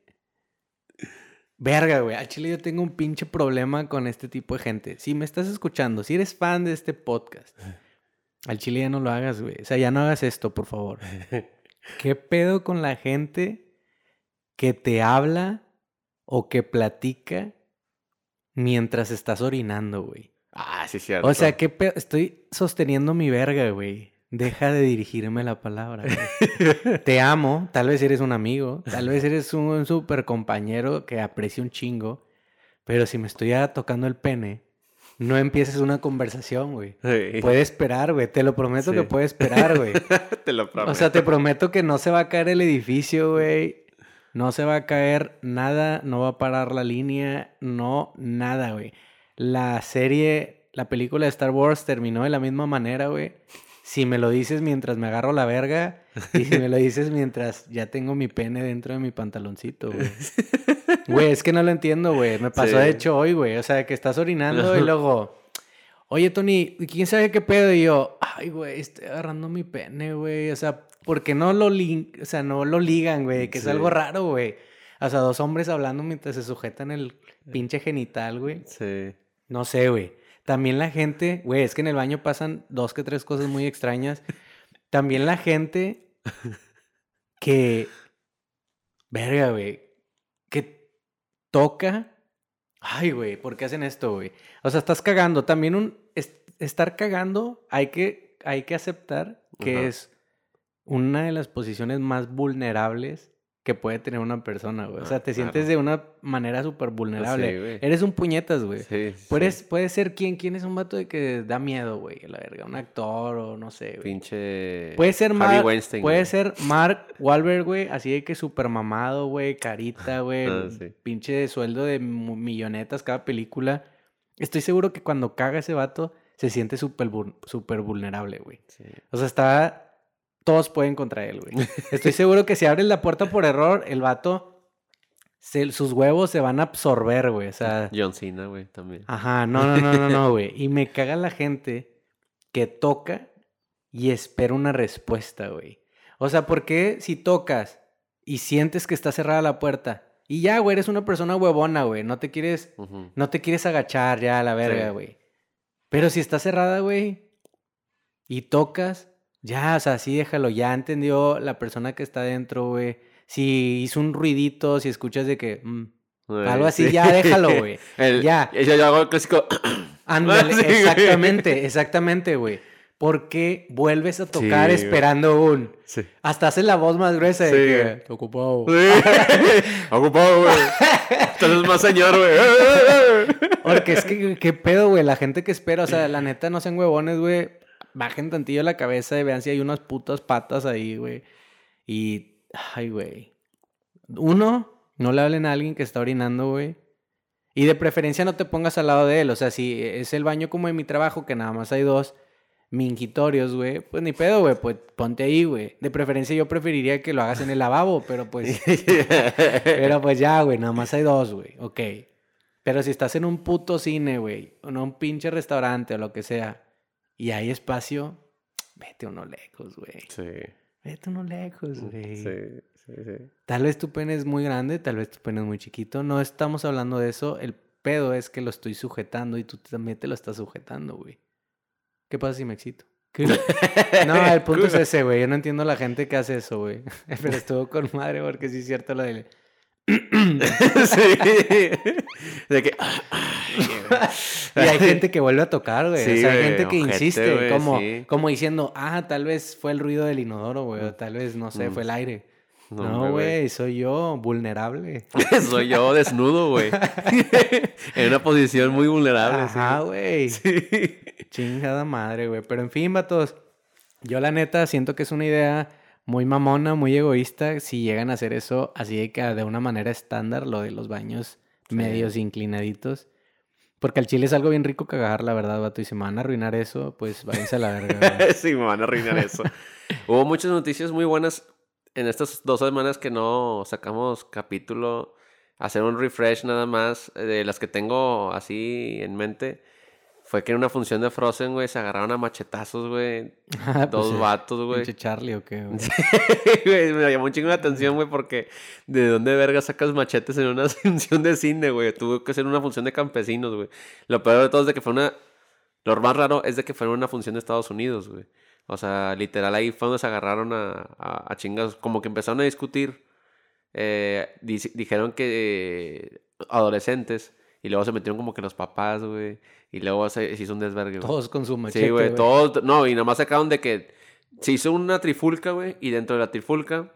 Verga, güey. Al chile yo tengo un pinche problema con este tipo de gente. Si me estás escuchando, si eres fan de este podcast, (laughs) al chile ya no lo hagas, güey. O sea, ya no hagas esto, por favor. (laughs) ¿Qué pedo con la gente que te habla o que platica mientras estás orinando, güey? Ah, sí, cierto. O sea, ¿qué pedo? Estoy sosteniendo mi verga, güey. Deja de dirigirme la palabra. güey. (laughs) Te amo, tal vez eres un amigo, tal vez eres un super compañero que aprecio un chingo, pero si me estoy ya tocando el pene, no empieces una conversación, güey. Sí. Puede esperar, güey. Te lo prometo Sí. que puede esperar, güey. (laughs) Te lo prometo. O sea, te prometo que no se va a caer el edificio, güey. No se va a caer nada, no va a parar la línea, no, nada, güey. La serie, la película de Star Wars terminó de la misma manera, güey. Si me lo dices mientras me agarro la verga y si me lo dices mientras ya tengo mi pene dentro de mi pantaloncito, güey. (laughs) Güey, es que no lo entiendo, güey. Me pasó Sí. de hecho hoy, güey. O sea, que estás orinando y (laughs) luego... Oye, Tony, ¿quién sabe qué pedo? Y yo, ay, güey, estoy agarrando mi pene, güey. O sea, ¿por qué no lo, o sea, no lo ligan, güey? Que es algo raro, güey. O sea, dos hombres hablando mientras se sujetan el pinche genital, güey. Sí. No sé, güey. También la gente, güey, es que en el baño pasan dos que tres cosas muy extrañas. (laughs) También la gente que, verga, güey, que toca. Ay, güey, ¿por qué hacen esto, güey? O sea, estás cagando. También un es- estar cagando, hay que, hay que aceptar que es una de las posiciones más vulnerables que puede tener una persona, güey. O Ah, sea, te sientes claro. de una manera súper vulnerable. Sí, güey. Eres un puñetas, güey. Sí, sí. Puedes, puede ser quién, quién es un vato de que da miedo, güey, la verga, un actor o no sé, güey. Pinche. Puede ser Mark, Weinstein, puede güey. ser Mark Wahlberg, güey, así de que súper mamado, güey, carita, (laughs) güey, Ah, pinche sueldo de millonetas cada película. Estoy seguro que cuando caga ese vato se siente súper súper vulnerable, güey. Sí. O sea, está... Todos pueden contra él, güey. Estoy seguro que si abres la puerta por error, el vato... se- sus huevos se van a absorber, güey. O sea... John Cena, güey, también. Ajá, no, no, no, no, no, (laughs) güey. Y me caga la gente que toca y espera una respuesta, güey. O sea, ¿por qué si tocas y sientes que está cerrada la puerta y ya, güey, eres una persona huevona, güey, no te quieres, no te quieres agachar ya a la verga, Sí. güey. Pero si está cerrada, güey, y tocas, ya, o sea, sí déjalo, ya entendió la persona que está dentro, güey. Si hizo un ruidito, si escuchas de que, mm, Güey, algo así, sí. ya déjalo, güey. (laughs) Ya. Yo, yo hago el clásico. (clears throat) Ándale, Sí, güey. exactamente, exactamente, güey. Porque vuelves a tocar güey. esperando un. Sí. Hasta haces la voz más gruesa de que. güey. "Te ocupado". (laughs) Ocupado, güey. (laughs) Entonces más señor, güey. Porque es que, ¿qué pedo, güey? La gente que espera, o sea, la neta, no sean huevones, güey. Bajen tantillo la cabeza y vean si hay unas putas patas ahí, güey. Y. Ay, güey. Uno, no le hablen a alguien que está orinando, güey. Y de preferencia no te pongas al lado de él. O sea, si es el baño como en mi trabajo, que nada más hay dos mingitorios, güey, pues ni pedo, güey, pues ponte ahí, güey. De preferencia yo preferiría que lo hagas en el lavabo, pero pues... (laughs) pero pues ya, güey, nada más hay dos, güey, ok. Pero si estás en un puto cine, güey, o en un pinche restaurante o lo que sea, y hay espacio, vete uno lejos, güey. Sí. Vete uno lejos, güey. Sí, sí, sí. Tal vez tu pene es muy grande, tal vez tu pene es muy chiquito. No estamos hablando de eso. El pedo es que lo estoy sujetando y tú también te lo estás sujetando, güey. ¿Qué pasa si me excito? (laughs) No, el (laughs) punto es ese, güey. Yo no entiendo la gente que hace eso, güey. (laughs) Pero estuvo con madre porque sí es cierto lo del... (laughs) sí. De que. Y hay gente que vuelve a tocar, güey. Sí, o sea, hay gente que ojete, insiste, como, sí. como diciendo, ah, tal vez fue el ruido del inodoro, güey. O tal vez, no sé, fue el aire. No, güey, soy yo, vulnerable. (laughs) Soy yo desnudo, güey. (laughs) en una posición muy vulnerable. Ajá, güey. sí. Chingada madre, güey. Pero en fin, vatos. Yo la neta siento que es una idea muy mamona, muy egoísta. Si llegan a hacer eso así de que de una manera estándar, lo de los baños medios inclinaditos. Porque al chile es algo bien rico cagar, la verdad, vato. Y si me van a arruinar eso, pues váyanse a la verga. (laughs) sí, me van a arruinar eso. (laughs) Hubo muchas noticias muy buenas en estas dos semanas que no sacamos capítulo. Hacer un refresh nada más de las que tengo así en mente. Fue que en una función de Frozen, güey, se agarraron a machetazos, güey. (laughs) Ah, Dos pues, vatos, güey. pinche Charlie o qué, güey. (laughs) Güey, me llamó un chingo la atención, güey, porque ¿de dónde verga sacas machetes en una (laughs) función de cine, güey? Tuvo que ser una función de campesinos, güey. Lo peor de todo es de que fue una... Lo más raro es de que fue una función de Estados Unidos, güey. O sea, literal ahí fue donde se agarraron a, a, a chingas. Como que empezaron a discutir. Eh, di- dijeron que eh, adolescentes. Y luego se metieron como que los papás, güey. Y luego se, se hizo un desvergue, güey. Todos con su machete, Sí, güey, todos. No, y nomás sacaron de que se hizo una trifulca, güey, y dentro de la trifulca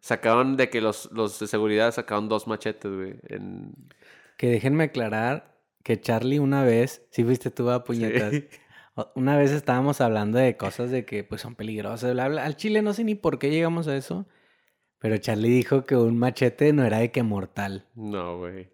sacaron de que los, los de seguridad sacaron dos machetes, güey. En... Que déjenme aclarar que Charlie una vez, sí fuiste tú a puñetas, Sí. una vez estábamos hablando de cosas de que pues son peligrosas, bla, bla. Al chile no sé ni por qué llegamos a eso, pero Charlie dijo que un machete no era de que mortal. No, güey.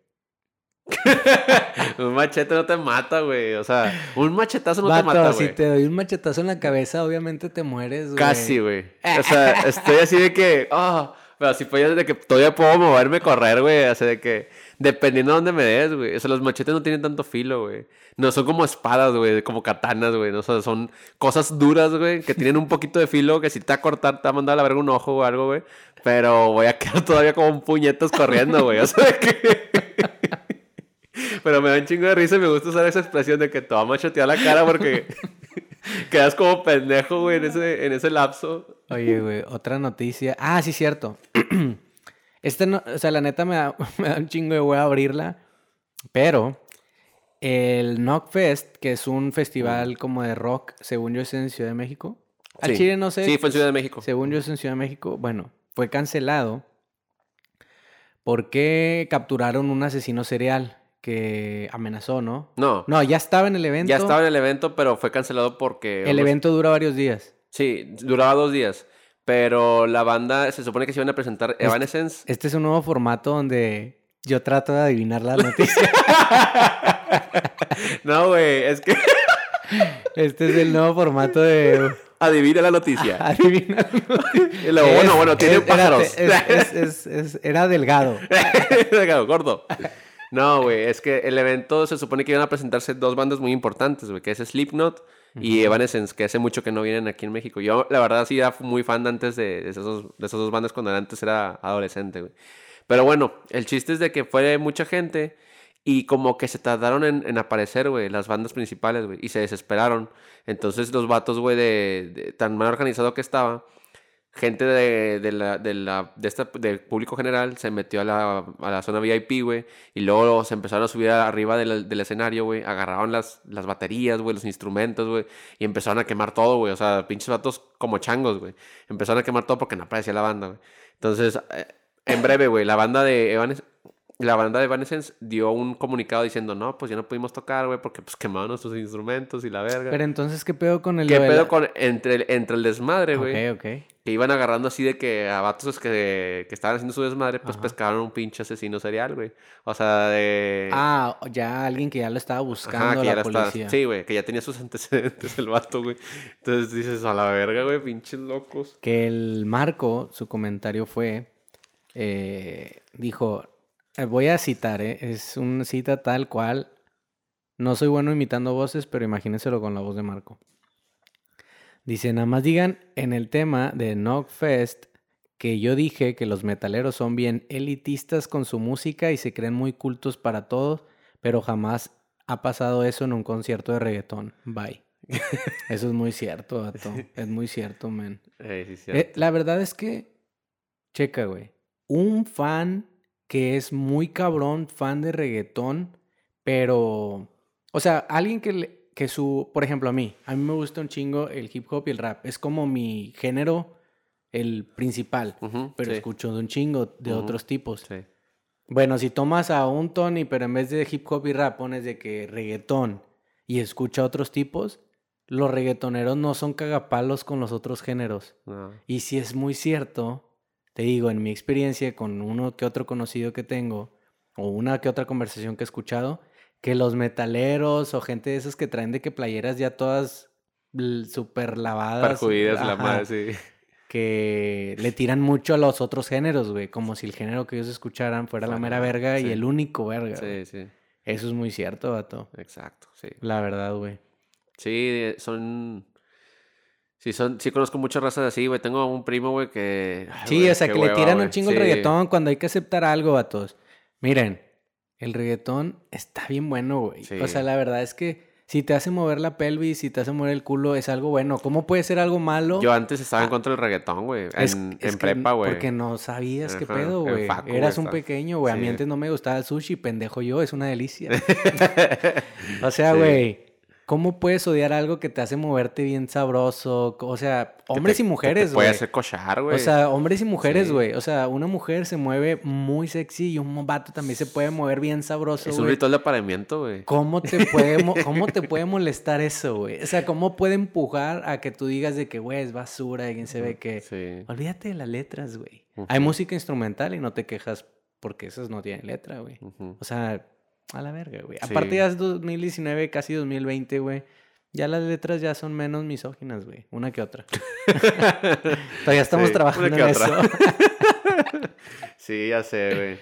(laughs) un machete no te mata, güey. O sea, un machetazo no te mata, si güey. te doy un machetazo en la cabeza, obviamente te mueres, güey. Casi, güey. O sea, (laughs) estoy así de que. ah pero así pues de que todavía puedo moverme, correr, güey. Así de que. Dependiendo de dónde me des, güey. O sea, los machetes no tienen tanto filo, güey. No son como espadas, güey. Como katanas, güey. O sea, son cosas duras, güey. Que (laughs) tienen un poquito de filo. Que si te va a cortar, te va a mandar a la verga un ojo o algo, güey. Pero voy a quedar todavía como un puñetas corriendo, güey. O sea, de que. Pero me da un chingo de risa y me gusta usar esa expresión de que te va a machetear la cara porque (laughs) quedas como pendejo, güey, en ese, en ese lapso. Oye, güey, otra noticia. Ah, sí, cierto. (clears throat) Este no, o sea, la neta me da, (laughs) me da un chingo de hueá abrirla. Pero el Knockfest, que es un festival como de rock, según yo es en Ciudad de México. Al Sí. Chile no sé. Sí, fue en Ciudad de México. Según yo es en Ciudad de México. Bueno, fue cancelado porque capturaron un asesino serial que amenazó, ¿no? No, No, ya estaba en el evento. ya estaba en el evento, pero fue cancelado porque... El evento dura varios días. Sí, duraba dos días. Pero la banda, se supone que se iban a presentar Evanescence. Este es un nuevo formato donde yo trato de adivinar la noticia. (laughs) No, güey, es que (laughs) Este es el nuevo formato de adivina la noticia. adivinar. Y luego, bueno, bueno, tiene pájaros. es- es- era delgado. (laughs) Delgado, gordo. No, güey, es que el evento se supone que iban a presentarse dos bandas muy importantes, güey, que es Slipknot y Evanescence, que hace mucho que no vienen aquí en México. Yo, la verdad, sí era muy fan antes de, de, esos, de esas dos bandas cuando antes era adolescente, güey. Pero bueno, el chiste es de que fue mucha gente y como que se tardaron en, en aparecer, güey, las bandas principales, güey, y se desesperaron. Entonces los vatos, güey, de, de- tan mal organizado que estaba, gente de, de la, de la, de esta, del público general se metió a la, a la zona VIP, güey, y luego se empezaron a subir arriba del, del escenario, güey, agarraron las, las baterías, güey, los instrumentos, güey, y empezaron a quemar todo, güey, o sea, pinches vatos como changos, güey, empezaron a quemar todo porque no aparecía la banda, güey. Entonces, eh, en breve, güey, la banda de Evanes- la banda de Evanescence dio un comunicado diciendo, no, pues ya no pudimos tocar, güey, porque pues quemaron nuestros instrumentos y la verga. Pero entonces, ¿qué pedo con el... ¿Qué pedo la- con entre el, entre el desmadre, güey? Ok, ok. Que iban agarrando así de que a vatos que, que estaban haciendo su desmadre, pues Ajá. pescaron un pinche asesino serial, güey. O sea, de... Ah, ya alguien que ya lo estaba buscando Ajá, que la ya estaba- policía. Sí, güey, que ya tenía sus antecedentes el vato, güey. Entonces dices, a la verga, güey, pinches locos. Que el Marco, su comentario fue, eh, dijo, voy a citar, eh, es una cita tal cual, no soy bueno imitando voces, pero imagínenselo con la voz de Marco. Dice, nada más digan en el tema de Knockfest que yo dije que los metaleros son bien elitistas con su música y se creen muy cultos para todos, pero jamás ha pasado eso en un concierto de reggaetón. Bye. (laughs) Eso es muy cierto, vato. (laughs) Es muy cierto, man. Eh, sí, Eh, la verdad es que, checa, güey. Un fan que es muy cabrón, fan de reggaetón, pero, o sea, alguien que, le- que su, por ejemplo, a mí, a mí me gusta un chingo el hip hop y el rap. Es como mi género, el principal, pero sí, escucho de un chingo de otros tipos. sí. Bueno, si tomas a un Tony, pero en vez de hip hop y rap pones de que reggaetón y escucha otros tipos, los reggaetoneros no son cagapalos con los otros géneros. No. Y si es muy cierto, te digo, en mi experiencia con uno que otro conocido que tengo, o una que otra conversación que he escuchado, que los metaleros o gente de esos que traen de que playeras ya todas súper lavadas. Perjudidas la madre, sí. Que le tiran mucho a los otros géneros, güey. Como si el género que ellos escucharan fuera la mera verga sí. y el único verga. güey. Sí, sí. Eso es muy cierto, vato. Exacto, sí. La verdad, güey. Sí, son... Sí, son, sí conozco muchas razas así, güey. Tengo un primo, güey, que... ay, Sí, güey, o sea, que le tiran güey. un chingo el Sí. reggaetón cuando hay que aceptar algo, vatos. Miren, el reggaetón está bien bueno, güey. O sea, Sí. la verdad es que si te hace mover la pelvis, si te hace mover el culo, es algo bueno. ¿Cómo puede ser algo malo? Yo antes estaba en contra del reggaetón, güey. En, es en prepa, güey. Porque no sabías qué pedo, güey. Eras un pequeño, güey. A mí sí. antes no me gustaba el sushi, pendejo yo, es una delicia. (laughs) (laughs) o sea, Sí. güey, ¿cómo puedes odiar algo que te hace moverte bien sabroso? O sea, hombres te- y mujeres, Te puede güey. hacer cochar, güey. O sea, hombres y mujeres, Sí. güey. O sea, una mujer se mueve muy sexy y un vato también se puede mover bien sabroso, es un güey. ritual de apareamiento, güey. ¿Cómo te, (laughs) puede, mo- ¿Cómo te puede molestar eso, güey? O sea, ¿cómo puede empujar a que tú digas de que, güey, es basura y quién se ve que... Sí. Olvídate de las letras, güey. Hay música instrumental y no te quejas porque esas no tienen letra, güey. O sea, a la verga, güey. Sí. Aparte ya es 2019, casi 2020, güey. Ya las letras ya son menos misóginas, güey. Una que otra. (laughs) Todavía estamos Sí, trabajando en eso. (laughs) Sí, ya sé, güey.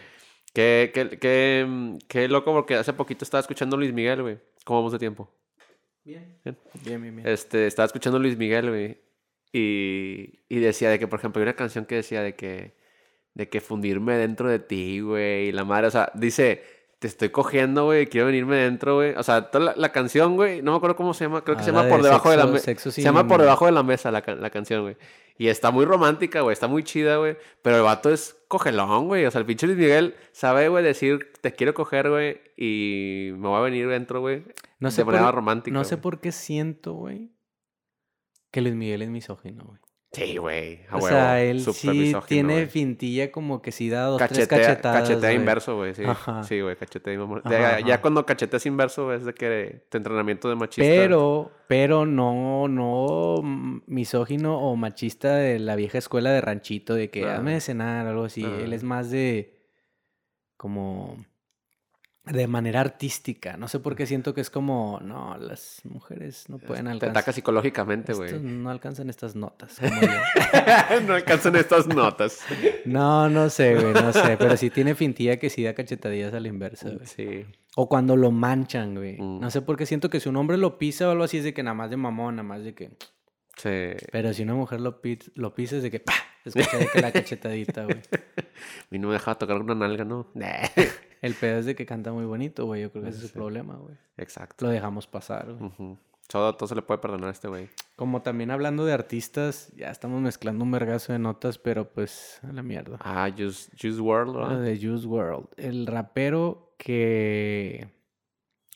Qué, qué, qué, qué loco, porque hace poquito estaba escuchando Luis Miguel, güey. ¿Cómo vamos de tiempo? Bien. Bien. Bien, bien, bien. Este, estaba escuchando Luis Miguel, güey. Y, y decía de que, por ejemplo, hay una canción que decía de que, de que fundirme dentro de ti, güey. Y la madre, o sea, dice, te estoy cogiendo, güey, quiero venirme dentro, güey. O sea, toda la, la canción, güey, no me acuerdo cómo se llama, creo que se llama Por de debajo de la mesa. Se llama Por debajo de la mesa la, la canción, güey. Y está muy romántica, güey, está muy chida, güey. Pero el vato es cogelón, güey. O sea, el pinche Luis Miguel sabe, güey, decir, te quiero coger, güey, y me voy a venir dentro, güey. No de sé, manera por, romántica. no sé por qué siento, güey, que Luis Miguel es misógino, güey. Sí, güey. O huevo, sea, él sí misógino, tiene güey. fintilla como que sí da dos, tres cachetadas, cachetea inverso, güey. Sí, Ajá. sí, güey, cachetea inverso. Ya, cuando cacheteas inverso es de que tu entrenamiento de machista. Pero, pero no, no mm, misógino o machista de la vieja escuela de ranchito, de que No. hazme de cenar o algo así. No. Él es más de como de manera artística. No sé por qué siento que es como, no, las mujeres no pueden Te alcanzar. ataca psicológicamente, güey. no alcanzan estas notas. (laughs) como yo. no alcanzan estas notas. No, no sé, güey, no sé. Pero sí tiene fintilla que sí da cachetadillas a la inversa, güey. Sí. O cuando lo manchan, güey. Mm. No sé por qué siento que si un hombre lo pisa o algo así es de que nada más de mamón, nada más de que... Sí. Pero si una mujer lo, pi- lo pisa es de que ¡pa! Escucha de que la (laughs) cachetadita, güey. A mí no me dejaba tocar una nalga, ¿no? (laughs) El pedo es de que canta muy bonito, güey. Yo creo que ese es Sí. problema, güey. Exacto. Lo dejamos pasar, güey. Todo, todo se le puede perdonar a este güey. Como también hablando de artistas, ya estamos mezclando un vergazo de notas, pero pues a la mierda. Ah, Juice, Juice World, ¿verdad? de Juice World. El rapero que...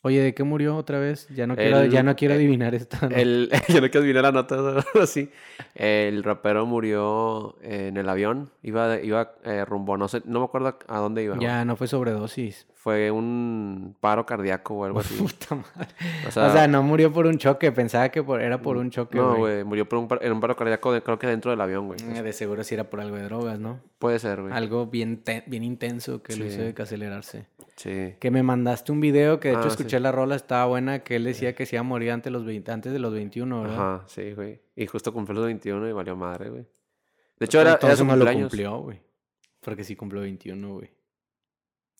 Oye, ¿de qué murió otra vez? Ya no quiero, El- ya no quiero el- adivinar esta. nota. El, yo no quiero adivinar la nota así. (laughs) El rapero murió en el avión. Iba, iba eh, rumbo, no sé, no me acuerdo a dónde iba. Ya no fue sobredosis. Fue un paro cardíaco o algo (laughs) así. Puta madre. O O sea, no murió por un choque. Pensaba que por- era por un choque, no, güey. murió por un, par- en un paro cardíaco, de- creo que dentro del avión, güey. Eh, De seguro sí era por algo de drogas, ¿no? Puede ser, güey. Algo bien, te- bien intenso que lo hizo de que acelerarse. Sí. Que me mandaste un video que de hecho Ah, escuché sí. la rola, estaba buena, que él decía que se iba a morir antes, de los 20 antes de los 21, ¿verdad? Ajá, sí, güey. Y justo cumplió los 21 y valió madre, güey. De hecho, era, era su no lo cumplió, güey. Porque sí cumplió 21, güey.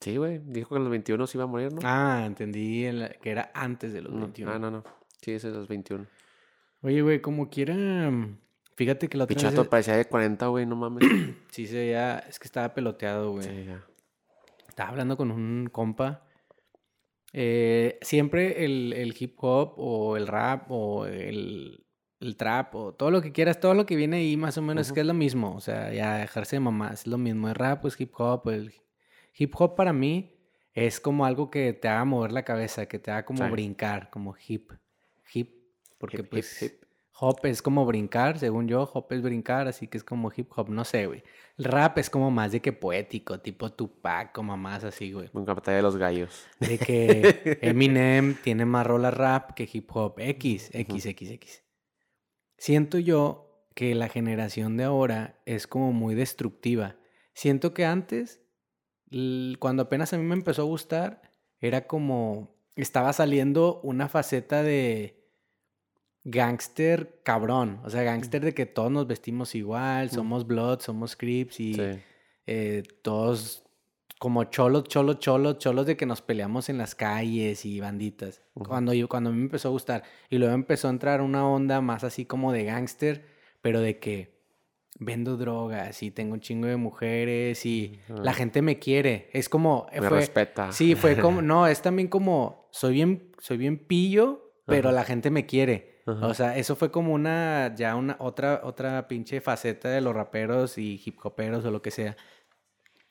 Sí, güey. Dijo que en los 21 se iba a morir, ¿no? Ah, entendí que era antes de los no. 21. Ah, no, no. Sí, ese es los 21. Oye, güey, como quiera, fíjate que la otra vez Pichato parecía de 40, güey, no mames. (coughs) sí se veía, es que estaba peloteado, güey. sí, ya. Estaba hablando con un compa. Eh, siempre el, el hip hop o el rap o el, el trap o todo lo que quieras, todo lo que viene ahí más o menos es que es lo mismo. O sea, ya dejarse de mamás, es lo mismo. El rap es hip hop. El hip hop para mí es como algo que te haga mover la cabeza, que te haga como Sí. brincar, como hip. Hip. Porque Hip, pues hip. hop es como brincar, según yo, hop es brincar, así que es como hip hop, no sé, güey. El rap es como más de que poético, tipo Tupac, como más así, güey. Nunca batalla de los gallos. De que (laughs) Eminem tiene más rolas rap que hip hop. X, X, X, X. Siento yo que la generación de ahora es como muy destructiva. Siento que antes, cuando apenas a mí me empezó a gustar, era como estaba saliendo una faceta de gangster cabrón. O sea, gangster de que todos nos vestimos igual, somos blood, somos crips y Sí. eh, todos como cholos, cholos, cholos, cholos de que nos peleamos en las calles y banditas. Cuando yo, cuando a mí me empezó a gustar. Y luego empezó a entrar una onda más así como de gángster, pero de que vendo drogas y tengo un chingo de mujeres y la gente me quiere. Es como... Me respeta. Sí, fue (laughs) como... No, es también como... Soy bien, soy bien pillo, pero la gente me quiere. O sea, eso fue como una... Ya una... Otra, otra pinche faceta de los raperos y hip hoperos o lo que sea.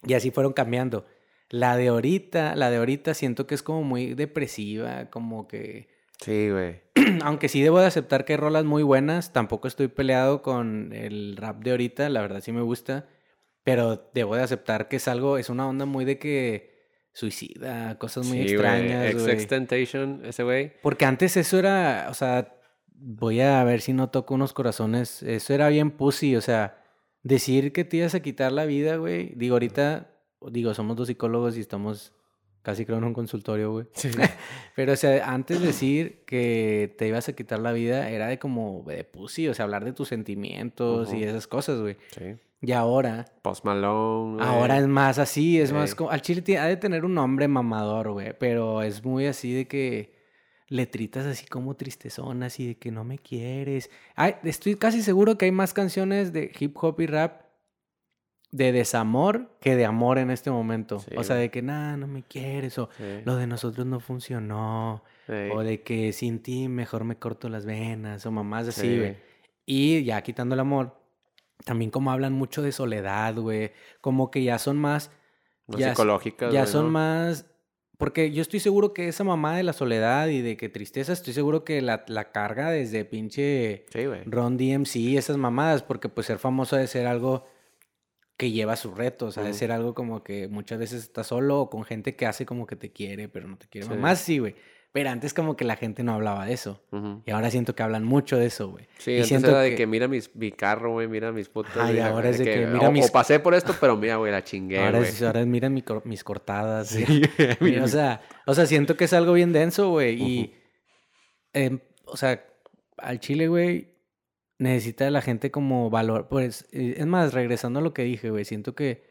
Y así fueron cambiando. La de ahorita, la de ahorita siento que es como muy depresiva, como que... Sí, güey. (clears throat) Aunque sí debo de aceptar que hay rolas muy buenas, tampoco estoy peleado con el rap de ahorita, la verdad sí me gusta, pero debo de aceptar que es algo, es una onda muy de que suicida, cosas muy Sí, extrañas, güey. güey. Extentation, ese güey. Porque antes eso era, o sea, voy a ver si no toco unos corazones, eso era bien pussy, o sea, decir que te ibas a quitar la vida, güey, digo, ahorita, digo, somos dos psicólogos y estamos casi creo en un consultorio, güey. Sí. (laughs) Pero, o sea, antes decir que te ibas a quitar la vida era de como de pussy, o sea, hablar de tus sentimientos y esas cosas, güey. Sí. Y ahora, Post Malone, güey. ahora es más así, es Sí. más como, al chile ha de tener un nombre mamador, güey, pero es muy así de que letritas así como tristezonas y de que no me quieres. Ay, estoy casi seguro que hay más canciones de hip hop y rap de desamor que de amor en este momento. Sí, o sea, de que nada, no me quieres o Sí. lo de nosotros no funcionó. Sí. O de que sin ti mejor me corto las venas, o mamás así, Sí. güey. Y ya quitando el amor, también como hablan mucho de soledad, güey. Como que ya son más, ya- psicológicas, ya son ¿no? más... Porque yo estoy seguro que esa mamá de la soledad y de que tristeza, estoy seguro que la, la carga desde pinche. Ron DMC y esas mamadas, porque pues ser famoso de ser algo que lleva sus retos, ha de Ujú. ser algo como que muchas veces estás solo o con gente que hace como que te quiere, pero no te quiere. Sí. Mamás sí, güey. Pero antes como que la gente no hablaba de eso. Y ahora siento que hablan mucho de eso, güey. Sí, y antes siento era de que- que mira mis, mi carro, güey, mira mis y mira, ahora es de que o- mira o, mis- pasé por esto, pero mira, güey, la chingué, ahora, es, ahora es, mira mi cor- mis cortadas. Sí, Mira, (laughs) o, sea, o sea, siento que es algo bien denso, güey. Y, em, o sea, al chile, güey, necesita la gente como valor. Pues, eh, es más, regresando a lo que dije, güey, siento que...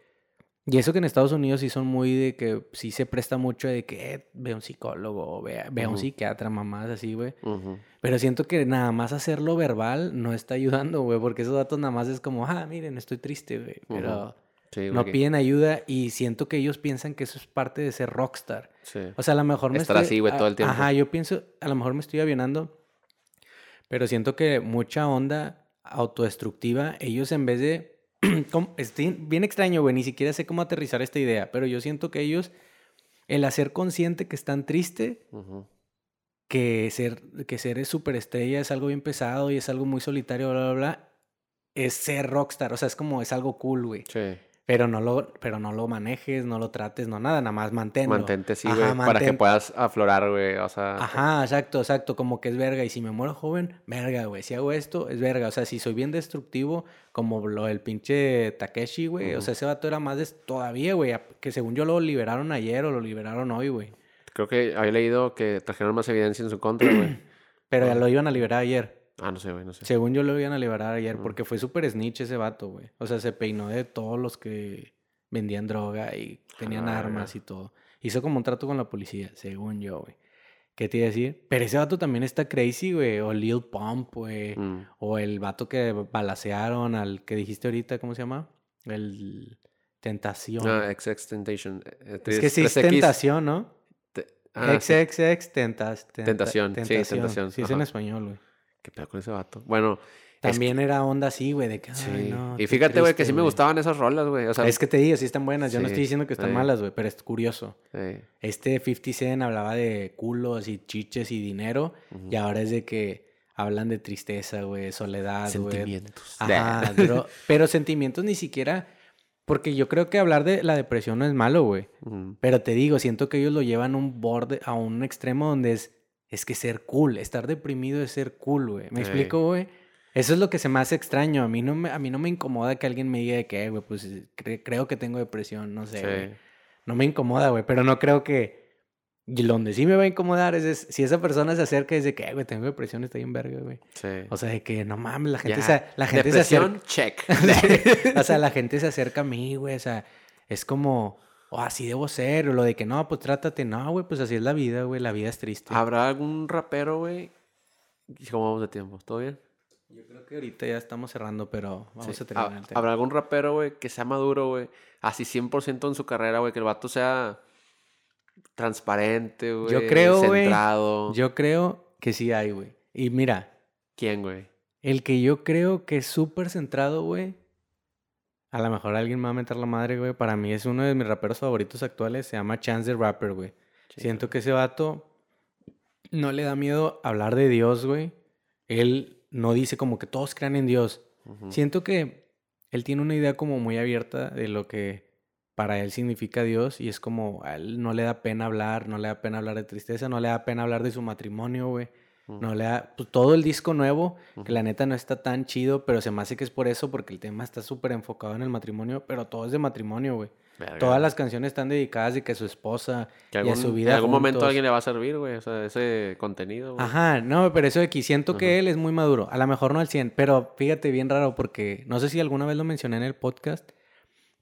Y eso que en Estados Unidos sí son muy de que sí se presta mucho de que eh, ve a un psicólogo, ve, ve a un psiquiatra, mamás así, güey. Ujú. Pero siento que nada más hacerlo verbal no está ayudando, güey, porque esos datos nada más es como, ah, miren, estoy triste, güey. Pero Sí, no güey, que- piden ayuda y siento que ellos piensan que eso es parte de ser rockstar. Sí. O sea, a lo mejor me Estar estoy... así, güey, todo el tiempo. Ajá, yo pienso, a lo mejor me estoy avianando, pero siento que mucha onda autodestructiva, ellos en vez de... (clears throat) como- Estoy bien extraño, güey, ni siquiera sé cómo aterrizar esta idea, pero yo siento que ellos, el hacer consciente que están tristes, Ujú. que ser, que ser superestrella es algo bien pesado y es algo muy solitario, bla, bla, bla, es ser rockstar, o sea, es como, es algo cool, güey. Sí. Pero no lo, pero no lo manejes, no lo trates, no nada, nada más manténlo. Mantente güey, para que puedas aflorar, güey, o sea... Ajá, exacto, exacto, como que es verga. Y si me muero joven, verga, güey. Si hago esto, es verga. O sea, si soy bien destructivo, como lo del pinche Takeshi, güey. O sea, ese vato era más todavía, güey. Que según yo lo liberaron ayer o lo liberaron hoy, güey. Creo que había leído que trajeron más evidencia en su contra, güey. (clears throat) Pero ya lo iban a liberar ayer. Ah, no sé, güey, no sé. Según yo lo iban a liberar ayer, porque fue súper snitch ese vato, güey. O sea, se peinó de todos los que vendían droga y tenían Ah, armas y todo. Hizo como un trato con la policía, según yo, güey. ¿Qué te iba a decir? Pero ese vato también está crazy, güey. O Lil Pump, güey. Mm. O el vato que balacearon al que dijiste ahorita, ¿cómo se llama? El Tentación. Ah, XX Tentation. eh, es que sí es 3X. Tentación, ¿no? Te- ah, sí. XXX tentas, tenta- Tentación, sí, Tentación, Sí, es en español, güey. ¿Qué pedo con ese vato? Bueno, es También era onda así, güey, de que, Sí. ay, no, y fíjate, güey, que sí me gustaban esas rolas, güey. O sea, es que te digo, sí están buenas. Yo no estoy diciendo que están sí. malas, güey, pero es curioso. Este 50 Cent hablaba de culos y chiches y dinero, y ahora es de que hablan de tristeza, güey, soledad, güey. sentimientos. Ajá, pero, pero sentimientos ni siquiera. Porque yo creo que hablar de la depresión no es malo, güey. Pero te digo, siento que ellos lo llevan un borde, a un extremo donde es, es que ser cool, estar deprimido es ser cool, güey. ¿Me Sí. explico, güey? Eso es lo que se me hace extraño. A mí no me, a mí no me incomoda que alguien me diga de que, "Eh, güey, pues cre- creo que tengo depresión, no sé. Sí. No me incomoda, güey, pero no creo que... Y donde sí me va a incomodar es, es si esa persona se acerca y dice que, "Eh, güey, tengo depresión, está bien verga, güey. Sí. O sea, de que no mames, la gente, Ya. se, la gente se acerca... Depresión, check. (laughs) (laughs) o sea, la gente se acerca a mí, güey. O sea, es como, o así debo ser, o lo de que no, pues trátate. No, güey, pues así es la vida, güey. La vida es triste. ¿Habrá algún rapero, güey? ¿Cómo vamos de tiempo? ¿Todo bien? Yo creo que ahorita ya estamos cerrando, pero vamos a terminar el tema. ¿Habrá algún rapero, güey, que sea maduro, güey? Así 100% en su carrera, güey. Que el vato sea transparente, güey. Yo creo, güey. Yo creo que sí hay, güey. Y mira, ¿Quién, güey? el que yo creo que es súper centrado, güey. A lo mejor alguien me va a meter la madre, güey. Para mí es uno de mis raperos favoritos actuales. Se llama Chance the Rapper, güey. Siento que ese vato no le da miedo hablar de Dios, güey. Él no dice como que todos crean en Dios. Siento que él tiene una idea como muy abierta de lo que para él significa Dios y es como a él no le da pena hablar, no le da pena hablar de tristeza, no le da pena hablar de su matrimonio, güey. No le da pues, todo el disco nuevo, que la neta no está tan chido, pero se me hace que es por eso, porque el tema está súper enfocado en el matrimonio, pero todo es de matrimonio, güey. Verga. Todas las canciones están dedicadas de que a su esposa Que y a su vida En algún momento a alguien le va a servir, güey. O sea, ese contenido, güey. Ajá, no, pero eso de aquí siento que él es muy maduro. A lo mejor no al 100, pero fíjate bien raro porque no sé si alguna vez lo mencioné en el podcast,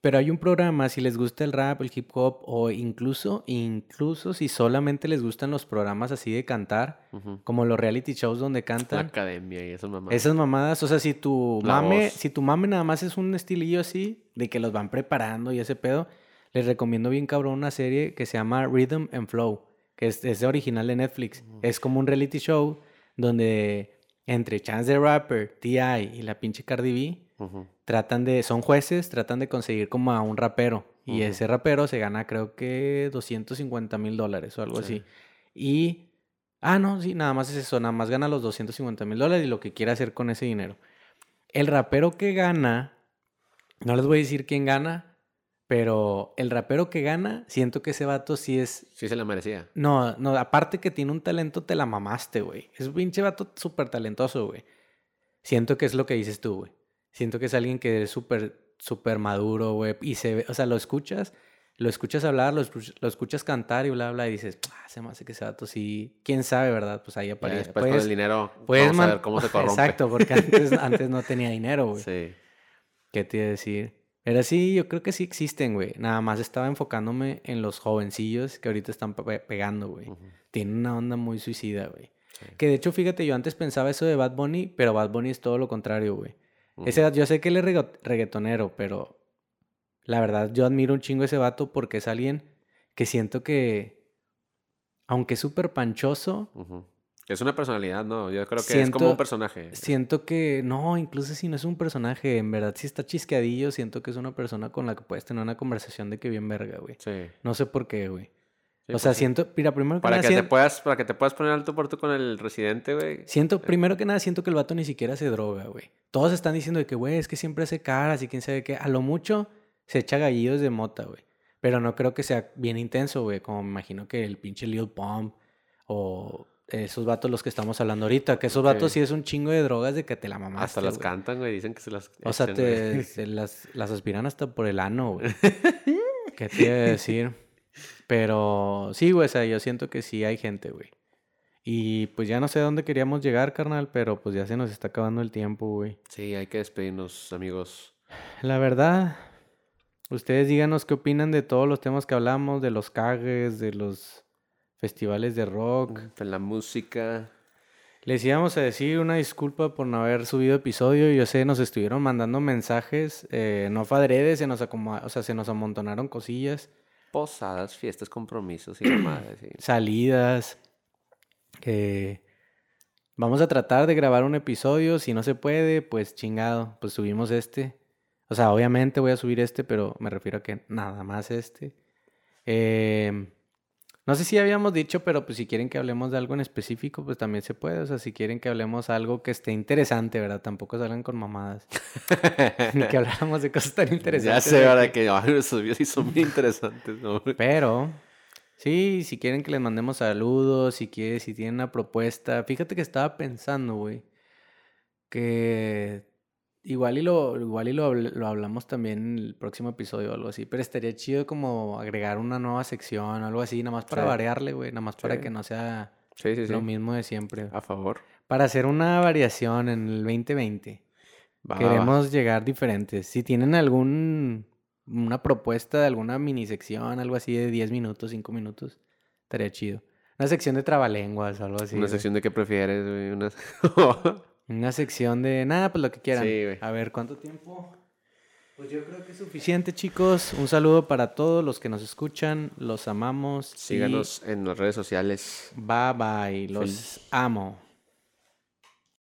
pero hay un programa si les gusta el rap, el hip hop o incluso, incluso si solamente les gustan los programas así de cantar, como los reality shows donde La cantan. academia y esas mamás. Esas mamadas, o sea, si tu La mame, voz. si tu mame nada más es un estilillo así, de que los van preparando y ese pedo, les recomiendo bien cabrón una serie que se llama Rhythm and Flow, que es, es original de Netflix. Es como un reality show donde entre Chance the Rapper, T.I. y la pinche Cardi B Tratan de, son jueces, tratan de conseguir como a un rapero. Y ese rapero se gana creo que 250 mil dólares o algo Sí. así. Y, ah, no, sí, nada más es eso, nada más gana los 250 mil dólares y lo que quiere hacer con ese dinero. El rapero que gana, no les voy a decir quién gana, pero el rapero que gana, siento que ese vato sí es... Sí se la merecía. No, no, aparte que tiene un talento, te la mamaste, güey. Es un pinche vato súper talentoso, güey. Siento que es lo que dices tú, güey. Siento que es alguien que es súper, súper maduro, güey. Y se ve, o sea, lo escuchas, lo escuchas hablar, lo, escuch- lo escuchas cantar y bla, bla, y dices, ah, se me hace que ese vato sí. Quién sabe, ¿verdad? Pues ahí aparece. después con el dinero puedes vamos a ver cómo se (laughs) corrompe. Exacto, porque antes, (laughs) antes no tenía dinero, güey. Sí. ¿Qué te iba a decir? Pero sí, yo creo que sí existen, güey. Nada más estaba enfocándome en los jovencillos que ahorita están pe- pegando, güey. Ujú. Tienen una onda muy suicida, güey. Sí. Que de hecho, fíjate, yo antes pensaba eso de Bad Bunny, pero Bad Bunny es todo lo contrario, güey. Ese, yo sé que él es reggaetonero, pero la verdad yo admiro un chingo a ese vato porque es alguien que siento que, aunque es súper panchoso. Es una personalidad, ¿no? Yo creo que es como un personaje. siento que, no, incluso si no es un personaje, en verdad si está chisqueadillo, siento que es una persona con la que puedes tener una conversación de que bien verga, güey. Sí. No sé por qué, güey. Sí, o sea, pues sí. siento, mira, primero que Para nada, que, te puedas, para que te puedas poner alto por tú con el residente, güey. Siento, primero que nada, siento que el vato ni siquiera se droga, güey. Todos están diciendo de que, güey, es que siempre hace caras y quién sabe qué. A lo mucho se echa gallillos de mota, güey. Pero no creo que sea bien intenso, güey. Como me imagino que el pinche Lil Pump o esos vatos los que estamos hablando ahorita. Que esos vatos Sí. sí es un chingo de drogas de que te la mamaste, Hasta las cantan, güey. Dicen que se las. O sea, te, güey. se las, las aspiran hasta por el ano, güey. (laughs) ¿Qué te iba a decir? Pero sí, güey, o sea, yo siento que sí hay gente, güey. Y pues ya no sé dónde queríamos llegar, carnal, pero pues ya se nos está acabando el tiempo, güey. Sí, hay que despedirnos, amigos. La verdad, ustedes díganos qué opinan de todos los temas que hablamos, de los cagues, de los festivales de rock. En la música. Les íbamos a decir una disculpa por no haber subido episodio. Yo sé, nos estuvieron mandando mensajes, eh, no fue adrede, se nos o sea, se nos amontonaron cosillas, Posadas, fiestas, compromisos y sí. (clears throat) salidas. que vamos a tratar de grabar un episodio. Si no se puede, pues chingado, pues subimos este. O sea, obviamente voy a subir este, pero me refiero a que nada más este. Eh, no sé si habíamos dicho, pero pues si quieren que hablemos de algo en específico, pues también se puede. O sea, si quieren que hablemos algo que esté interesante, ¿verdad? Tampoco salgan con mamadas. (laughs) Ni que habláramos de cosas tan ya interesantes. sé, de ahora que esos videos sí son bien interesantes, ¿no? (laughs) Pero, sí, si quieren que les mandemos saludos, si quieren, si tienen una propuesta. Fíjate que estaba pensando, güey, que igual y lo, igual y lo, lo hablamos también en el próximo episodio o algo así, pero estaría chido como agregar una nueva sección o algo así, nada más para Sí. variarle, güey, nada más para que no sea Sí, lo mismo de siempre. A favor. Para hacer una variación en el 2020. Va. Queremos llegar diferentes. Si tienen algún una propuesta de alguna mini sección, algo así de 10 minutos, 5 minutos. Estaría chido. Una sección de trabalenguas algo así. Una sección de qué prefieres, güey. Una... (laughs) (laughs) Una sección de nada, pues lo que quieran. Sí, güey. A ver, ¿cuánto tiempo? Pues yo creo que es suficiente, chicos. Un saludo para todos los que nos escuchan. Los amamos. y Síganos en las redes sociales. Bye bye. Los amo.